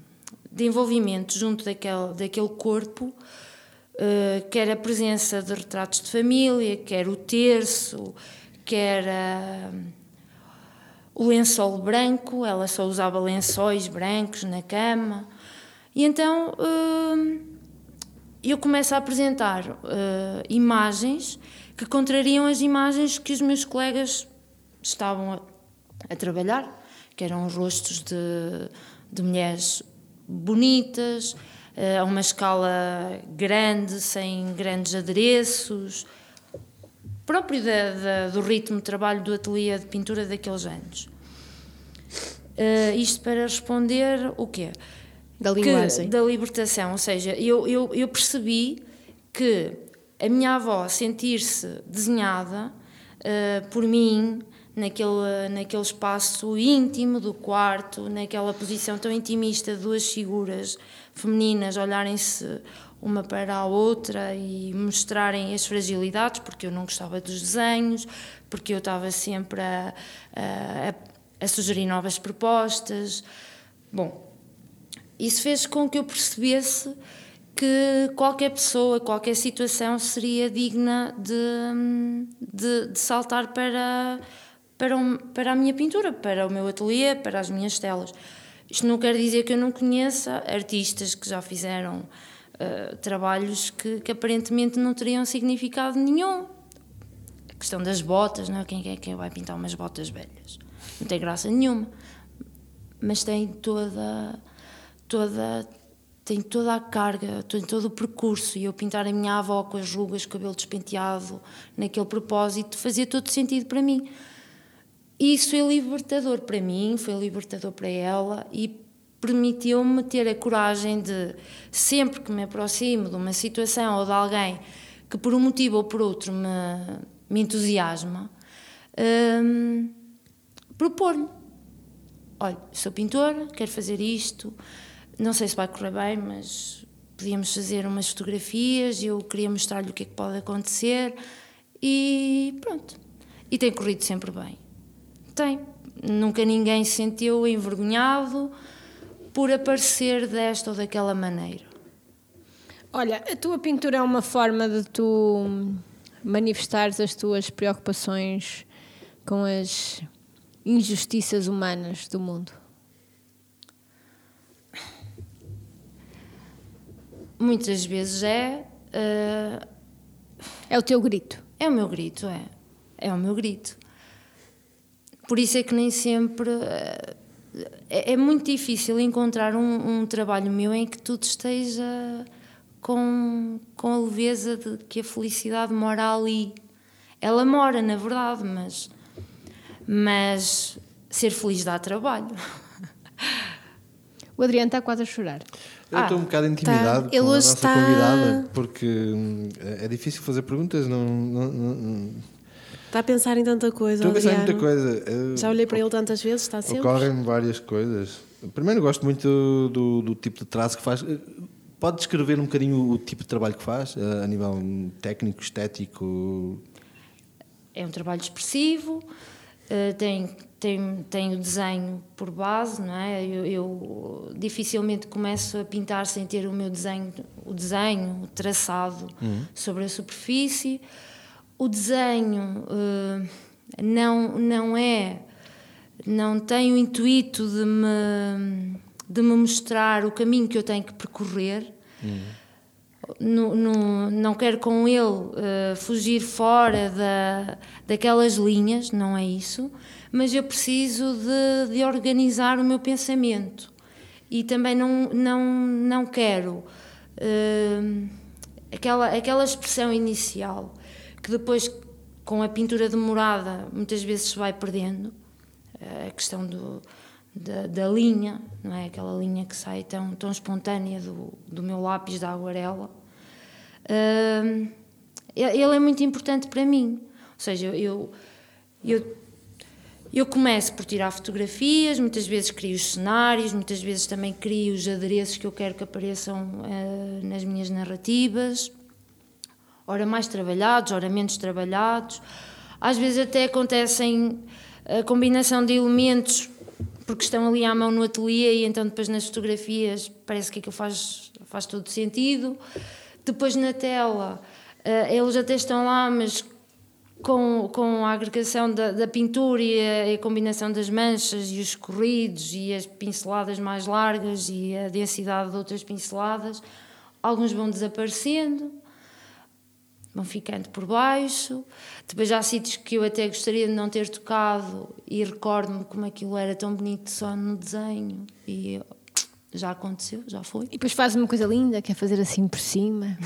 de envolvimentos junto daquele, daquele corpo, uh, quer a presença de retratos de família, quer o terço, quer a, o lençol branco, ela só usava lençóis brancos na cama. E então uh, eu começo a apresentar uh, imagens que contrariam as imagens que os meus colegas estavam a, a trabalhar, que eram rostos de, de mulheres bonitas, eh, a uma escala grande, sem grandes adereços, próprio da, da, do ritmo de trabalho do ateliê de pintura daqueles anos. Uh, isto para responder o quê? Da linguagem. Que, da libertação, ou seja, eu, eu, eu percebi que a minha avó sentir-se desenhada uh, por mim naquele, naquele espaço íntimo do quarto, naquela posição tão intimista de duas figuras femininas olharem-se uma para a outra e mostrarem as fragilidades, porque eu não gostava dos desenhos, porque eu estava sempre a, a, a sugerir novas propostas. Bom, isso fez com que eu percebesse que qualquer pessoa, qualquer situação seria digna de, de, de saltar para para, um, para a minha pintura, para o meu ateliê, para as minhas telas. Isto não quer dizer que eu não conheça artistas que já fizeram uh, trabalhos que, que, aparentemente não teriam significado nenhum. A questão das botas, não é? Quem, quem vai pintar umas botas velhas? Não tem graça nenhuma. Mas tem toda, toda, tem toda a carga, tem todo o percurso. E eu pintar a minha avó com as rugas, cabelo despenteado, naquele propósito, fazia todo sentido para mim. Isso foi libertador para mim, foi libertador para ela e permitiu-me ter a coragem de, sempre que me aproximo de uma situação ou de alguém que por um motivo ou por outro me, me entusiasma, um, propor-lhe. Olha, sou pintora, quero fazer isto, não sei se vai correr bem, mas podíamos fazer umas fotografias, eu queria mostrar-lhe o que é que pode acontecer e pronto. E tem corrido sempre bem. Tem. Nunca ninguém se sentiu envergonhado por aparecer desta ou daquela maneira. Olha, a tua pintura é uma forma de tu manifestares as tuas preocupações com as injustiças humanas do mundo? Muitas vezes é. Uh, é o teu grito. É o meu grito, é. É o meu grito. Por isso é que nem sempre uh, é, é muito difícil encontrar um, um trabalho meu em que tudo esteja com, com a leveza de que a felicidade mora ali. Ela mora, na verdade, mas, mas ser feliz dá trabalho. O Adriano está quase a chorar. Eu Ah, estou um bocado intimidado tá. Com a nossa está- convidada, porque hum, é difícil fazer perguntas, não, não- não- não- Está a pensar em tanta coisa, estou a pensar em muita coisa. Eh, Já olhei para ele tantas vezes, está sempre. Ocorrem várias coisas. Primeiro, gosto muito do, do- tipo de traço que faz. Pode descrever um bocadinho o tipo de trabalho que faz, eh, a nível técnico, estético? É um trabalho expressivo, eh, tem, tem, tem o desenho por base, não é? Eu, eu dificilmente começo a pintar sem ter o meu desenho, o desenho traçado sobre a superfície. O desenho eh, não, não é, não tem o intuito de me, de me mostrar o caminho que eu tenho que percorrer. No- no- não quero com ele eh, fugir fora da, daquelas linhas, não é isso, mas eu preciso de, de organizar o meu pensamento e também não, não, não quero eh, aquela, aquela expressão inicial que depois com a pintura demorada muitas vezes se vai perdendo, eh, a questão do, da, da linha, não é? Aquela linha que sai tão, tão espontânea do, do meu lápis da aguarela. Hum, ele é muito importante para mim. Ou seja, eu, eu, eu começo por tirar fotografias, muitas vezes crio os cenários, muitas vezes também crio os adereços que eu quero que apareçam eh, nas minhas narrativas. Ora mais trabalhados, ora menos trabalhados. Às vezes até acontecem a combinação de elementos porque estão ali à mão no ateliê e então depois nas fotografias parece que aquilo faz, faz todo sentido. Depois na tela, eh, eles até estão lá, mas com, com a agregação da, da pintura e a, a combinação das manchas e os corridos e as pinceladas mais largas e a densidade de outras pinceladas, alguns vão desaparecendo, vão ficando por baixo. Depois há sítios que eu até gostaria de não ter tocado e recordo-me como aquilo era tão bonito só no desenho e já aconteceu, já foi. E depois faz uma coisa linda, que é fazer assim por cima.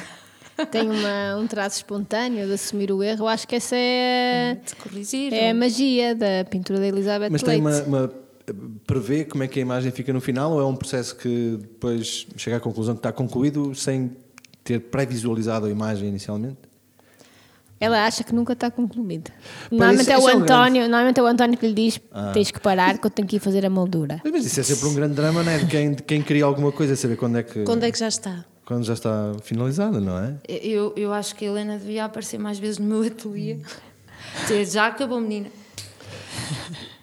Tem uma, um traço espontâneo de assumir o erro. Eu acho que essa é, corrigir. é a magia da pintura da Elizabeth Mas tem Leite. uma, uma- Prevê como é que a imagem fica no final ou é um processo que depois chega à conclusão que está concluído sem ter pré-visualizado a imagem inicialmente? Ela acha que nunca está concluída. Normalmente é, o isso é um António, normalmente é o António que lhe diz: tens que parar, que eu tenho que ir fazer a moldura. Mas, mas isso é sempre um grande drama, não é? De quem, de quem cria alguma coisa, saber quando é que. Quando é que já está? quando já está finalizada, não é? Eu, eu acho que a Helena devia aparecer mais vezes no meu ateliê. Dizer, já acabou, menina.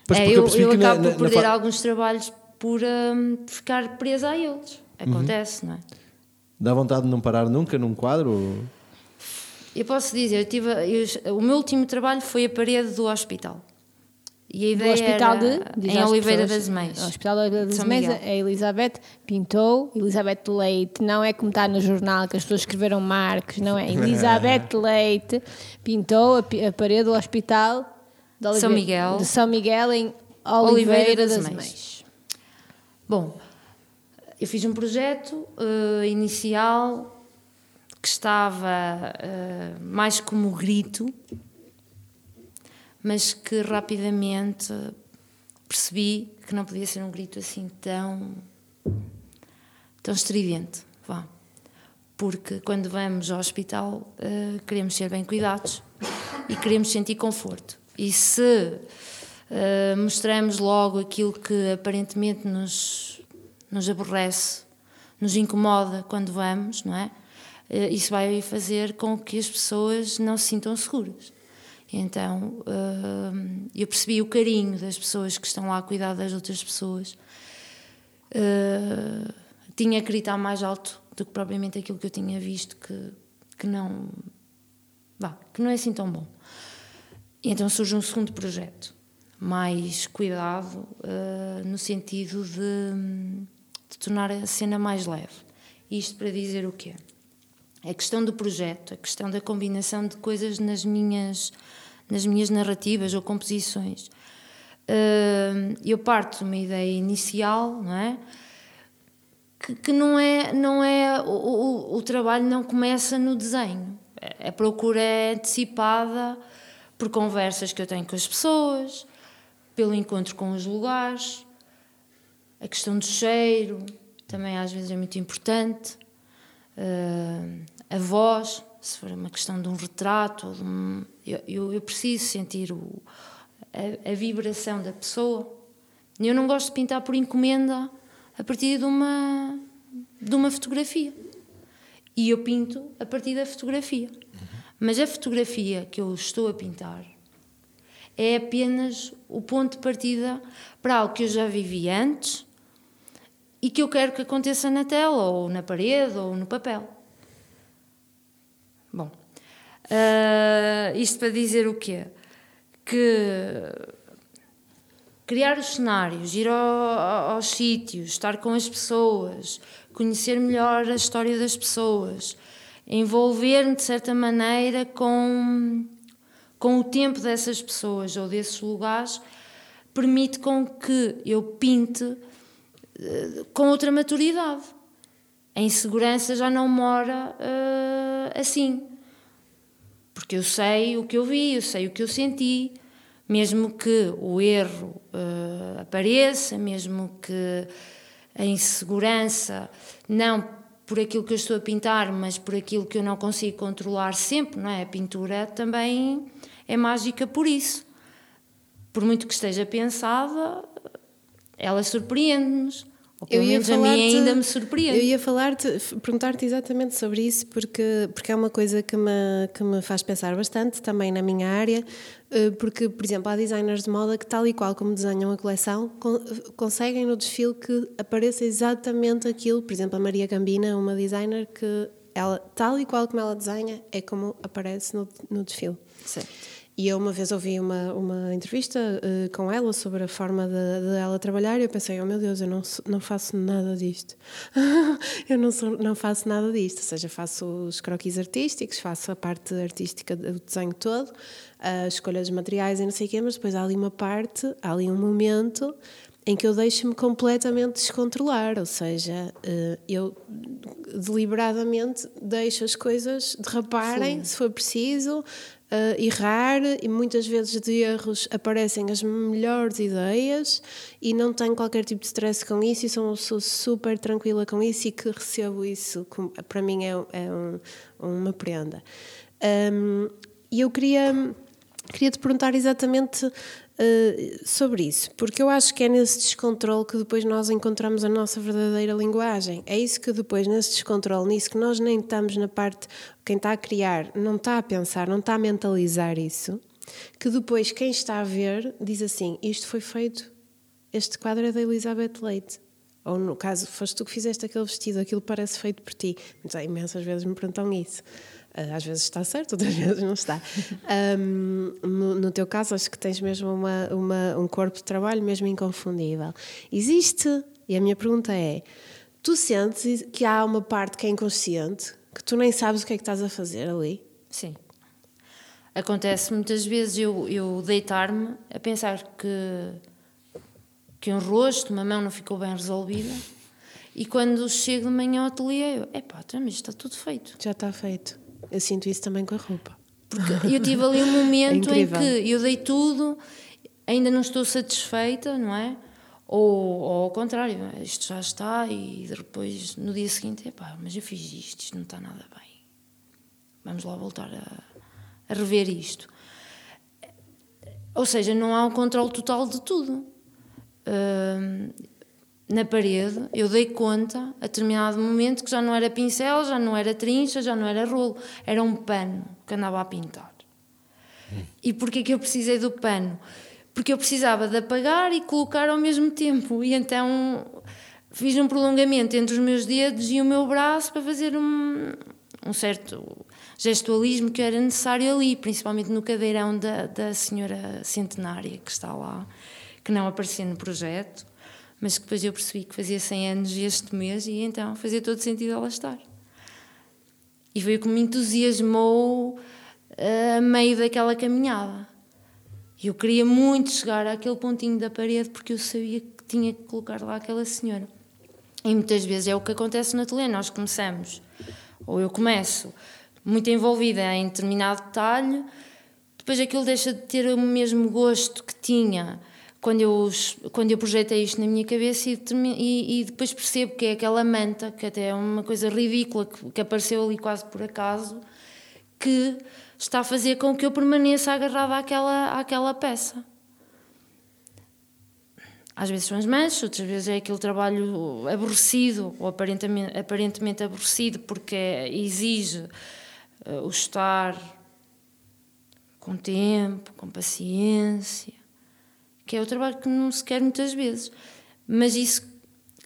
Pois, É, eu, eu na- acabo na- por na perder fa- alguns trabalhos por hum, ficar presa a eles. Acontece, não é? Dá vontade de não parar nunca num quadro? ou- Eu posso dizer, eu tive, eu- o meu último trabalho foi a parede do hospital. E a Do ideia hospital era de. em Oliveira pessoas, das Mães. O Hospital de Oliveira das Mães, a Elizabeth pintou, Elizabeth Leite, não é como está no jornal que as pessoas escreveram Marcos, não é? Elizabeth Leite pintou a, a parede do Hospital de, Olive- São Miguel. de São Miguel em Oliveira, Oliveira das, das Mães. Mães. Bom, eu fiz um projeto eh, inicial que estava eh, mais como grito, mas que rapidamente percebi que não podia ser um grito assim tão, tão estridente. Vá. Porque quando vamos ao hospital eh, queremos ser bem cuidados e queremos sentir conforto. E se eh, mostramos logo aquilo que aparentemente nos, nos aborrece, nos incomoda quando vamos, não é? Eh, isso vai fazer com que as pessoas não se sintam seguras. Então eh, eu percebi o carinho das pessoas que estão lá a cuidar das outras pessoas. Eh, tinha que gritar mais alto do que propriamente aquilo que eu tinha visto que, que não que não é assim tão bom. Então surge um segundo projeto, mais cuidado, no sentido de, de tornar a cena mais leve. Isto para dizer o quê? A questão do projeto, a questão da combinação de coisas nas minhas, nas minhas narrativas ou composições. Uh, eu parto de uma ideia inicial, não é? Que, que não é, não é o, o, o, trabalho não começa no desenho. A procura é antecipada por conversas que eu tenho com as pessoas, pelo encontro com os lugares, a questão do cheiro também às vezes é muito importante, uh, a voz, se for uma questão de um retrato, de um, eu, eu, preciso sentir o, a, a, vibração da pessoa. Eu não gosto de pintar por encomenda a partir de uma, de uma fotografia. E eu pinto a partir da fotografia. Mas a fotografia que eu estou a pintar é apenas o ponto de partida para algo que eu já vivi antes e que eu quero que aconteça na tela, ou na parede, ou no papel. Bom, uh, isto para dizer o quê? Que criar os cenários, ir ao, aos sítios, estar com as pessoas, conhecer melhor a história das pessoas, envolver-me de certa maneira com, com o tempo dessas pessoas ou desses lugares, permite com que eu pinte com outra maturidade. A insegurança já não mora uh, assim. Porque eu sei o que eu vi, eu sei o que eu senti, mesmo que o erro uh, apareça, mesmo que a insegurança, não por aquilo que eu estou a pintar, mas por aquilo que eu não consigo controlar sempre, não é? A pintura também é mágica por isso. Por muito que esteja pensada, ela surpreende-nos. Pelo menos a mim ainda me surpreende. Eu ia falar-te, perguntar-te exatamente sobre isso, porque, porque é uma coisa que me, que me faz pensar bastante, também na minha área, eh, porque, por exemplo, há designers de moda que, tal e qual como desenham a coleção, conseguem no desfile que apareça exatamente aquilo. Por exemplo, a Maria Gambina, uma designer que, ela, tal e qual como ela desenha, é como aparece no, no desfile. Certo. E eu uma vez ouvi uma, uma entrevista uh, com ela sobre a forma de, de, ela trabalhar e eu pensei, oh meu Deus, eu não, não faço nada disto. eu não, sou, não faço nada disto. Ou seja, faço os croquis artísticos, faço a parte artística do desenho todo, a escolha dos materiais e não sei o quê, mas depois há ali uma parte, há ali um momento em que eu deixo-me completamente descontrolar, ou seja, uh, eu deliberadamente deixo as coisas derraparem, Sim. se for preciso, uh, errar e muitas vezes de erros aparecem as melhores ideias e não tenho qualquer tipo de stress com isso e sou, super tranquila com isso e que recebo isso, como, para mim é, é um, uma prenda. Um, e eu queria, queria te perguntar exatamente Uh, sobre isso, porque eu acho que é nesse descontrole que depois nós encontramos a nossa verdadeira linguagem. É isso que depois, nesse descontrole, nisso que nós nem estamos na parte, quem está a criar não está a pensar, não está a mentalizar isso, que depois quem está a ver diz assim: isto foi feito, este quadro é da Elizabeth Leite. Ou no caso, foste tu que fizeste aquele vestido, aquilo parece feito por ti. Mas, imensas vezes me perguntam isso. Ah, às vezes está certo, outras vezes não está. Um, no, no, teu caso, acho que tens mesmo uma, uma, um corpo de trabalho mesmo inconfundível. Existe, e a minha pergunta é: tu sentes que há uma parte que é inconsciente, que tu nem sabes o que é que estás a fazer ali? Sim. Acontece muitas vezes eu, eu deitar-me a pensar que, que um rosto, uma mão não ficou bem resolvida. E quando chego de manhã ao ateliê, eu, epá, então, mas está tudo feito. Já está feito. Eu sinto isso também com a roupa. Porque eu tive ali um momento é em que eu dei tudo, ainda não estou satisfeita, não é? Ou, ou ao contrário, isto já está e depois no dia seguinte, epá, mas eu fiz isto, isto não está nada bem. Vamos lá voltar a, a rever isto. Ou seja, não há um controle total de tudo. Uh, na parede, eu dei conta, a determinado momento, que já não era pincel, já não era trincha, já não era rolo, era um pano que andava a pintar. Hum. E porquê que eu precisei do pano? Porque eu precisava de apagar e colocar ao mesmo tempo. E então fiz um prolongamento entre os meus dedos e o meu braço para fazer um, um certo gestualismo que era necessário ali, principalmente no cadeirão da, da senhora centenária que está lá, que não aparecia no projeto mas que depois eu percebi que fazia 100 anos este mês e então fazia todo sentido ela estar. E foi o que me entusiasmou uh, a meio daquela caminhada. Eu queria muito chegar àquele pontinho da parede porque eu sabia que tinha que colocar lá aquela senhora. E muitas vezes é o que acontece no ateliê. Nós começamos, ou eu começo, muito envolvida em determinado detalhe, depois aquilo deixa de ter o mesmo gosto que tinha quando eu, quando eu projetei isto na minha cabeça e, e, e, depois percebo que é aquela manta, que até é uma coisa ridícula, que, que, apareceu ali quase por acaso, que está a fazer com que eu permaneça agarrada àquela, àquela peça. Às vezes são as manchas, outras vezes é aquele trabalho aborrecido, ou aparentemente, aparentemente aborrecido, porque exige uh, o estar com tempo, com paciência, que é o trabalho que não se quer muitas vezes. Mas isso,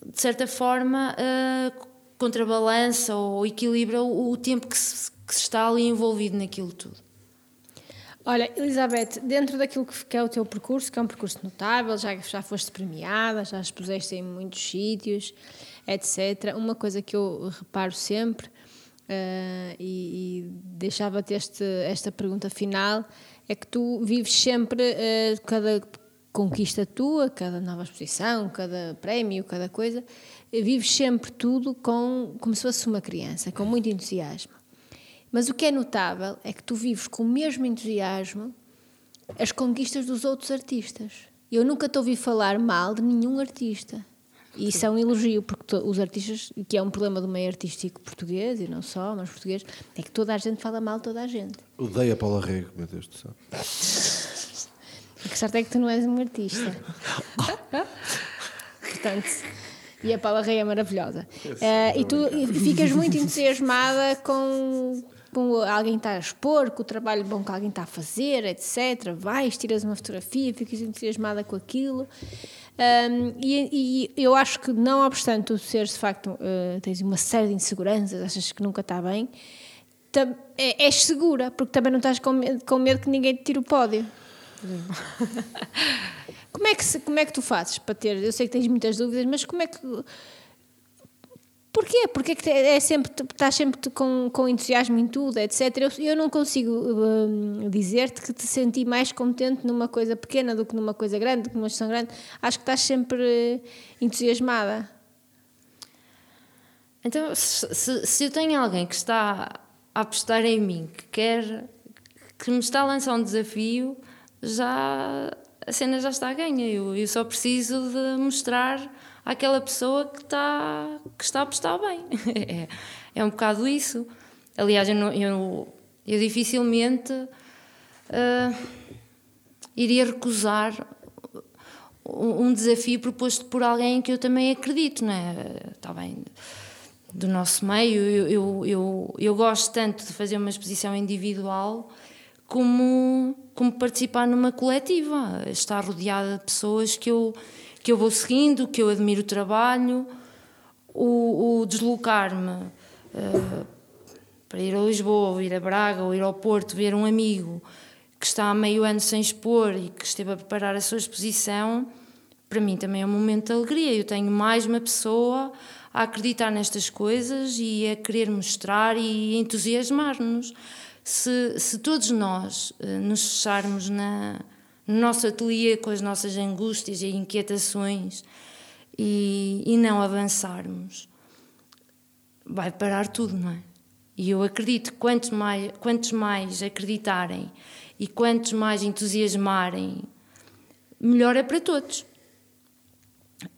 de certa forma, uh, contrabalança ou equilibra o, o tempo que se, que se está ali envolvido naquilo tudo. Olha, Elizabeth, dentro daquilo que é o teu percurso, que é um percurso notável, já, já foste premiada, já expuseste em muitos sítios, etc. Uma coisa que eu reparo sempre, uh, e, e deixava-te esta pergunta final, é que tu vives sempre uh, cada conquista tua, cada nova exposição, cada prémio, cada coisa, vives sempre tudo com, como se fosse uma criança, com muito entusiasmo. Mas o que é notável é que tu vives com o mesmo entusiasmo as conquistas dos outros artistas. Eu nunca te ouvi falar mal de nenhum artista. E isso é um elogio, porque os artistas, que é um problema do meio artístico português, e não só, mas português, é que toda a gente fala mal de toda a gente. Odeia Paula Rego, meu Deus do céu. Sorte é que tu não és um artista. Portanto, e a Paula Rei é maravilhosa. Uh, e tu ficas muito entusiasmada com com alguém está a expor, com o trabalho bom que alguém está a fazer, etc. Vais, tiras uma fotografia, ficas entusiasmada com aquilo. Um, e, e, eu acho que, não obstante tu seres de facto, uh, tens uma série de inseguranças, achas que nunca está bem, é, és segura, porque também não estás com medo, com medo que ninguém te tire o pódio. Como, é que, como é que tu fazes para ter? Eu sei que tens muitas dúvidas, mas como é que Porquê? Porque é, é sempre, estás sempre com, com entusiasmo em tudo, etc. Eu, eu não consigo um, dizer-te que te senti mais contente numa coisa pequena do que numa coisa grande, do que numa gestão grande. Acho que estás sempre entusiasmada. Então, se, se, se eu tenho alguém que está a apostar em mim, que quer, que me está a lançar um desafio, já a cena já está ganha. Eu, eu só preciso de mostrar àquela pessoa que está, que está a apostar bem. é, é um bocado isso. Aliás, eu, eu, eu dificilmente uh, iria recusar um desafio proposto por alguém que eu também acredito, não é? Está bem, do nosso meio. Eu, eu, eu, eu gosto tanto de fazer uma exposição individual como, como participar numa coletiva, estar rodeada de pessoas que eu que eu vou seguindo, que eu admiro o trabalho, o, o deslocar-me uh, para ir a Lisboa, ou ir a Braga, ou ir ao Porto, ver um amigo que está há meio ano sem expor e que esteve a preparar a sua exposição, para mim também é um momento de alegria. Eu tenho mais uma pessoa a acreditar nestas coisas e a querer mostrar e entusiasmar-nos. Se, se todos nós uh, nos fecharmos na, no nosso ateliê com as nossas angústias e inquietações e, e não avançarmos, vai parar tudo, não é? E eu acredito que quantos mais, quantos mais acreditarem e quantos mais entusiasmarem, melhor é para todos.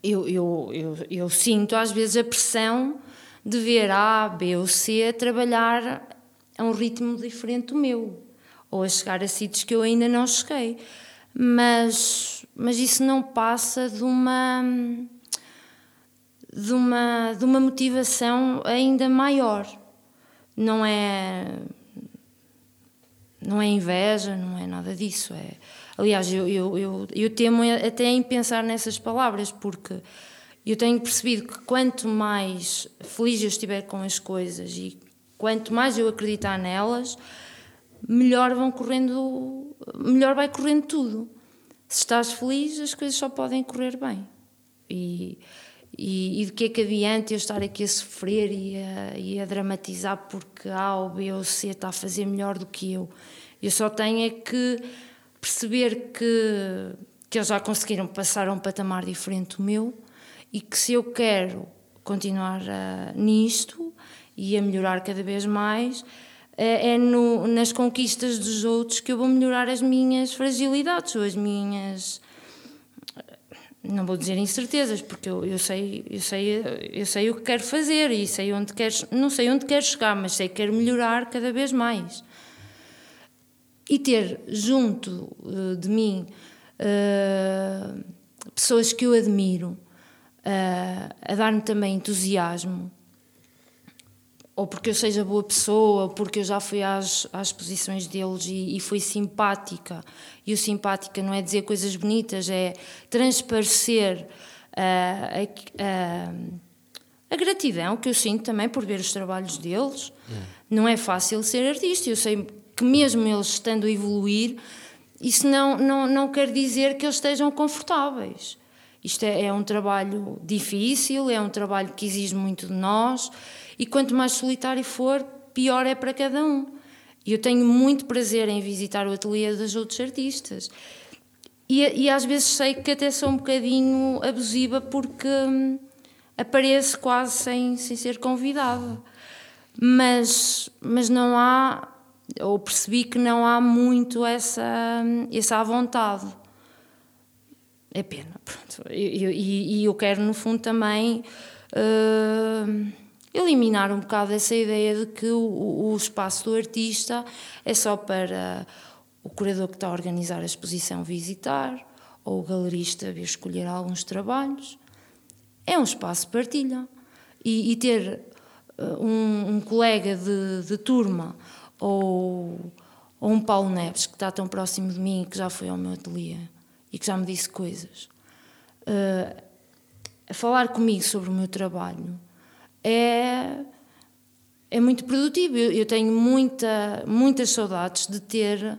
Eu, eu, eu, eu sinto às vezes a pressão de ver A, B ou C a trabalhar a um ritmo diferente do meu, ou a chegar a sítios que eu ainda não cheguei mas, mas isso não passa de uma, de uma, de uma motivação ainda maior. Não é, não é inveja, não é nada disso. É, aliás, eu, eu, eu, eu temo até em pensar nessas palavras, porque eu tenho percebido que quanto mais feliz eu estiver com as coisas e quanto mais eu acreditar nelas, melhor vão correndo, melhor vai correndo tudo. Se estás feliz, as coisas só podem correr bem. E, e, e de que é que adianta eu estar aqui a sofrer e a, e a dramatizar porque A ou B ou C está a fazer melhor do que eu? Eu só tenho é que perceber que, que eles já conseguiram passar a um patamar diferente do meu e que se eu quero continuar a, nisto e a melhorar cada vez mais, é, é no, nas conquistas dos outros que eu vou melhorar as minhas fragilidades ou as minhas não vou dizer incertezas, porque eu, eu, sei, eu, sei, eu sei o que quero fazer e sei onde quero, não sei onde quero chegar, mas sei que quero melhorar cada vez mais. E ter junto uh, de mim uh, pessoas que eu admiro, a dar-me também entusiasmo, ou porque eu seja boa pessoa, ou porque eu já fui às, às exposições deles e, e fui simpática. E o simpática não é dizer coisas bonitas, é transparecer uh, a, a, a, gratidão que eu sinto também por ver os trabalhos deles. Hum. Não é fácil ser artista, eu sei que mesmo eles estando a evoluir, isso não, não, não quer dizer que eles estejam confortáveis. Isto é, é um trabalho difícil, é um trabalho que exige muito de nós e quanto mais solitário for, pior é para cada um. E eu tenho muito prazer em visitar o ateliê dos outros artistas. E, e às vezes sei que até sou um bocadinho abusiva porque hum, apareço quase sem, sem ser convidada. Mas, mas não há, ou percebi que não há muito essa, hum, essa vontade. É pena, pronto. E, eu quero, no fundo, também. Uh, eliminar um bocado essa ideia de que o, o espaço do artista é só para o curador que está a organizar a exposição visitar ou o galerista vir escolher alguns trabalhos. É um espaço de partilha. E, e ter uh, um, um, colega de, de turma ou, ou, um Paulo Neves que está tão próximo de mim que já foi ao meu ateliê e que já me disse coisas, uh, falar comigo sobre o meu trabalho é, é muito produtivo. Eu, eu tenho muita, muitas saudades de ter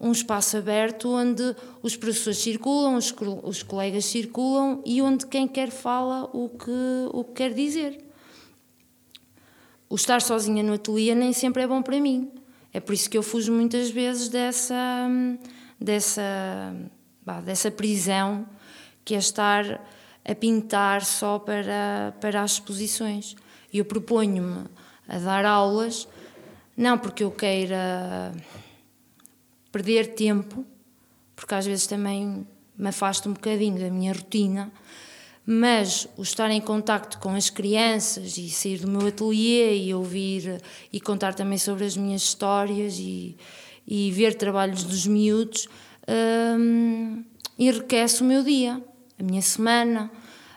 um espaço aberto onde os professores circulam, os, os colegas circulam e onde quem quer fala o que, o que quer dizer. O estar sozinha no ateliê nem sempre é bom para mim. É por isso que eu fujo muitas vezes dessa, dessa, bah, dessa prisão que é estar a pintar só para, para as exposições. E eu proponho-me a dar aulas, não porque eu queira perder tempo, porque às vezes também me afasto um bocadinho da minha rotina, mas o estar em contacto com as crianças e sair do meu ateliê e ouvir e contar também sobre as minhas histórias e, e ver trabalhos dos miúdos hum, enriquece o meu dia, a minha semana,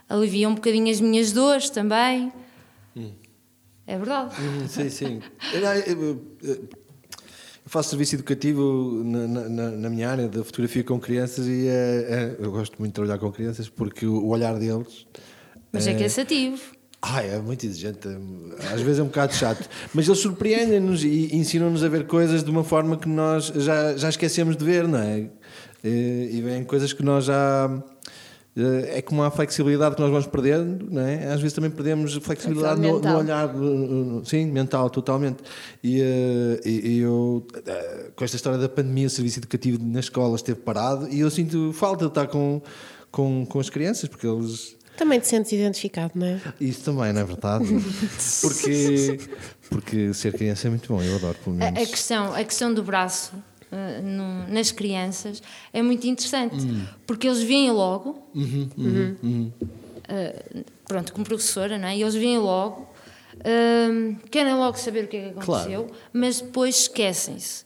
alivia um bocadinho as minhas dores também. É verdade. Hum, sim, sim. Eu faço serviço educativo na, na, na, minha área da fotografia com crianças e é, é, eu gosto muito de trabalhar com crianças porque o olhar deles. Mas é, é cansativo. Ah, é muito exigente. Às vezes é um bocado chato. Mas eles surpreendem-nos e ensinam-nos a ver coisas de uma forma que nós já, já esquecemos de ver, não é? E, e vêm coisas que nós já é como a flexibilidade que nós vamos perdendo, não é? às vezes também perdemos flexibilidade no, no, olhar, sim, mental, totalmente. E, eh, e, e, eu, eh, com esta história da pandemia, o serviço educativo nas escolas esteve parado e eu sinto falta de estar com, com, com as crianças, porque eles. Também te sentes identificado, não é? Isso também, não é verdade? porque, porque ser criança é muito bom, eu adoro, pelo menos. A, a questão, a questão do braço uh, no, nas crianças é muito interessante, uhum. porque eles vêm logo, uhum, uhum, uh, pronto, como professora, não é? e eles vêm logo, uh, querem logo saber o que é que aconteceu, claro. mas depois esquecem-se.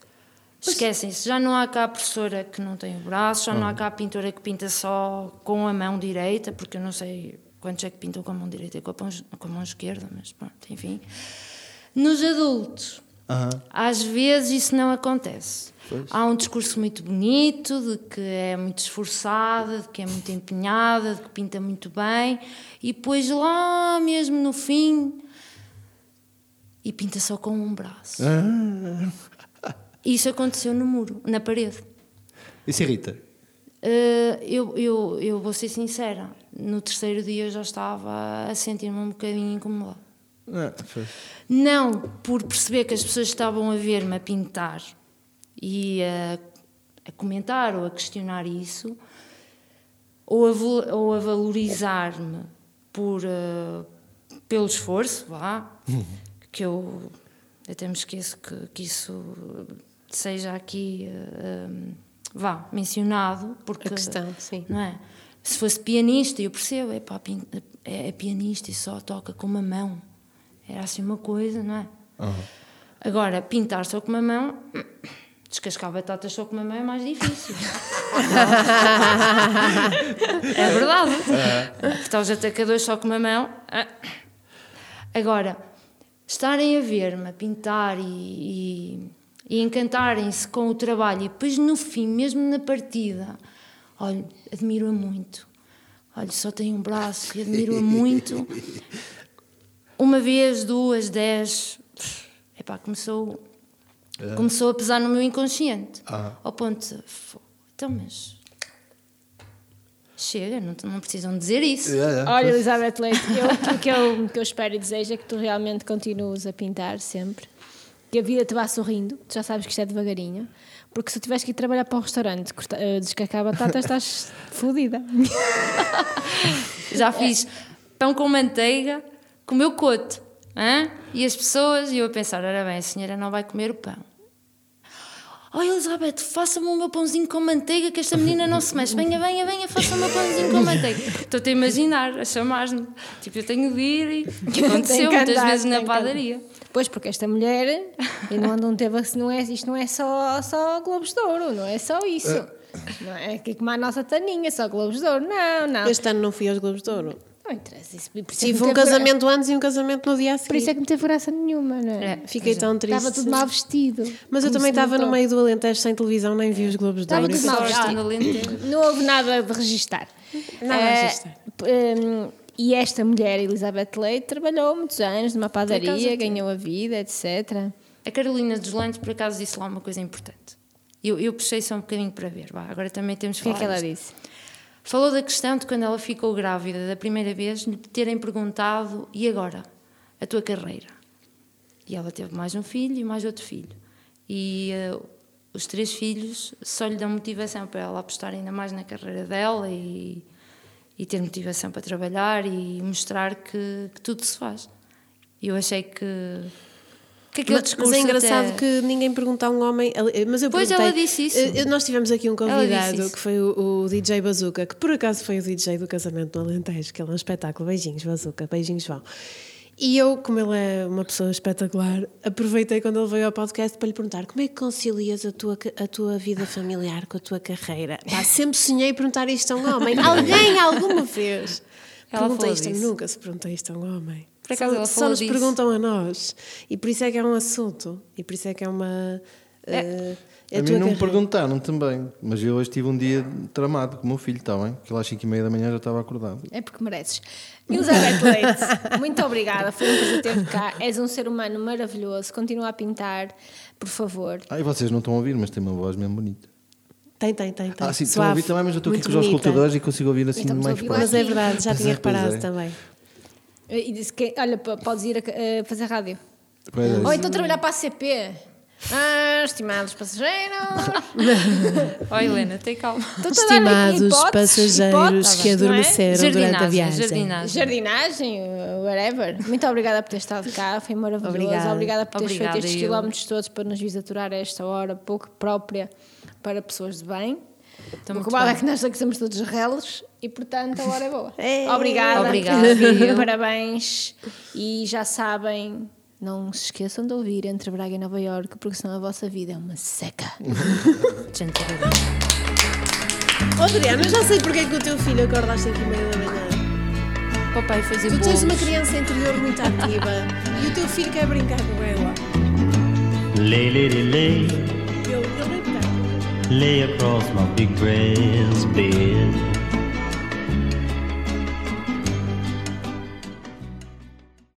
Esquecem-se, já não há cá a professora que não tem o braço, já não há cá a pintora que pinta só com a mão direita, porque eu não sei quantos é que pintam com a mão direita e com a mão, com a mão esquerda, mas pronto, enfim. Nos adultos, às vezes isso não acontece. Pois. Há um discurso muito bonito de que é muito esforçada, de que é muito empenhada, de que pinta muito bem, e depois lá mesmo no fim e pinta só com um braço. Ah. Isso aconteceu no muro, na parede. Isso irrita? Uh, eu, eu, eu vou ser sincera, no terceiro dia eu já estava a sentir-me um bocadinho incomodada. Ah, não por perceber que as pessoas estavam a ver-me a pintar e a, a comentar ou a questionar isso, ou a, ou a valorizar-me por, eh, pelo esforço, vá, que eu até me esqueço que, que isso seja aqui, um, vá, mencionado, porque... A questão, sim. Não é? Se fosse pianista, eu percebo, é, pá, é, é pianista e só toca com uma mão. Era assim uma coisa, não é? Agora, pintar só com uma mão, descascar batatas só com uma mão é mais difícil. é verdade. Está os atacadores só com uma mão. ah. Agora, estarem a ver-me a pintar e, e, e encantarem-se com o trabalho e depois no fim, mesmo na partida, olha, admiro-a muito. Olha, só tem um braço e admiro-a muito. Uma vez, duas, dez, epá, começou, começou a pesar no meu inconsciente. Ah. Ao ponto de, "Fô, então, mas chega, não, não precisam dizer isso. Yeah, yeah. Olha, Elizabeth Leite, eu, o que eu, o que eu espero e desejo é que tu realmente continues a pintar sempre, que a vida te vá sorrindo, tu já sabes que isto é devagarinho, porque se tu tiveres que ir trabalhar para o restaurante, corta- eh, descascar batatas, estás fodida. Já fiz pão com manteiga com o meu coto. hã? E as pessoas, e eu a pensar, ora bem, a senhora não vai comer o pão. Oh Elizabeth, faça-me o meu pãozinho com manteiga que esta menina não se mexe. Venha, venha, venha, faça-me o meu pãozinho com manteiga. Estou-te a imaginar, a chamar-me. Tipo, eu tenho de ir e aconteceu muitas andar, vezes na que andar. padaria. Pois, porque esta mulher, e não, não teve, não é, isto não é só, só Globos de Ouro, não é só isso. Não é que como a nossa Taninha, só Globos de Ouro, não, não. Este ano não fui aos Globos de Ouro. Não interessa. Isso, é que Tive não um casamento antes e um casamento no dia a Por isso seguir. é que não teve graça nenhuma, não é? É. Fiquei tão triste. Estava tudo mal vestido. Mas eu também estava no meio do Alentejo sem televisão, nem vi os Globos de Estava Ouro. tudo mal vestido. Não houve nada de registar. Nada a Eh, registar. hum, e esta mulher, Elizabeth Leite, trabalhou muitos anos numa padaria, ganhou a vida, etc. A Carolina dos Landes, por acaso, disse lá uma coisa importante. Eu, eu puxei só um bocadinho para ver. Vá, agora também temos O que que é falar que ela disto. disse? Falou da questão de quando ela ficou grávida da primeira vez, lhe terem perguntado: e agora? A tua carreira? E ela teve mais um filho e mais outro filho. E eh, os três filhos só lhe dão motivação para ela apostar ainda mais na carreira dela e, e ter motivação para trabalhar e mostrar que, que tudo se faz. Eu achei que. Que aquele Mas, discurso mas é engraçado até- que ninguém pergunta a um homem. Mas eu Pois, ela disse isso. Eh, Nós tivemos aqui um convidado que foi o, o DJ Bazuca, que por acaso foi o DJ do casamento no Alentejo, que ele é um espetáculo. Beijinhos, Bazuca, beijinhos, João. E eu, como ele é uma pessoa espetacular, aproveitei quando ele veio ao podcast para lhe perguntar como é que concilias a tua, a tua vida familiar com a tua carreira. Pá, sempre sonhei perguntar isto a um homem. Alguém alguma vez? Ela Perguntei falou isto, a- disso. nunca se perguntei isto a um homem. Por acaso só, ela só nos disso. perguntam a nós. E por isso é que é um assunto. E por isso é que é uma. é A tua mim não me perguntaram também, mas eu hoje tive um dia tramado com o meu filho, está bem? Que lá às 5 e meia da manhã já estava acordado. É porque mereces. Elizabeth Leite, muito obrigada. Foi um prazer ter-te cá. És um ser humano maravilhoso. Continua a pintar, por favor. Ah, e vocês não estão a ouvir, mas tem uma voz mesmo bonita. Tem, tem, tem. tem. Ah, sim, estão a ouvir também, mas eu estou aqui muito com os bonita. auscultadores e consigo ouvir assim a mais ouvir próximo. Mas é verdade, já Pois tinha é, reparado é. também. E disse que, olha, podes ir a, a fazer rádio. Pois é. Ou então trabalhar para a CP. Ah, estimados passageiros. Oh, Helena, tem calma. Estimados hipóteses, passageiros hipóteses, que é? adormeceram durante a Jardinagem, viagem. jardinagem. Jardinagem, whatever. Muito obrigada por ter estado cá, foi maravilhoso. Obrigada. Obrigada, por teres Obrigada, feito estes eu. quilómetros todos para nos vir aturar a esta hora pouco própria para pessoas de bem. Estou o que vale é que nós aqui somos todos relos e, portanto, a hora é boa. É. Obrigada. Obrigada. Parabéns. E já sabem, não se esqueçam de ouvir Entre Braga e Nova Iorque, porque senão a vossa vida é uma seca. Gente, Oh, Adriana, já sei porque é que o teu filho acorda às 5 e meia da manhã. papai fazia Tu tens uma criança interior muito ativa e o teu filho quer brincar com ela. Ele, ele nem brincar. Lay across my big brass bed.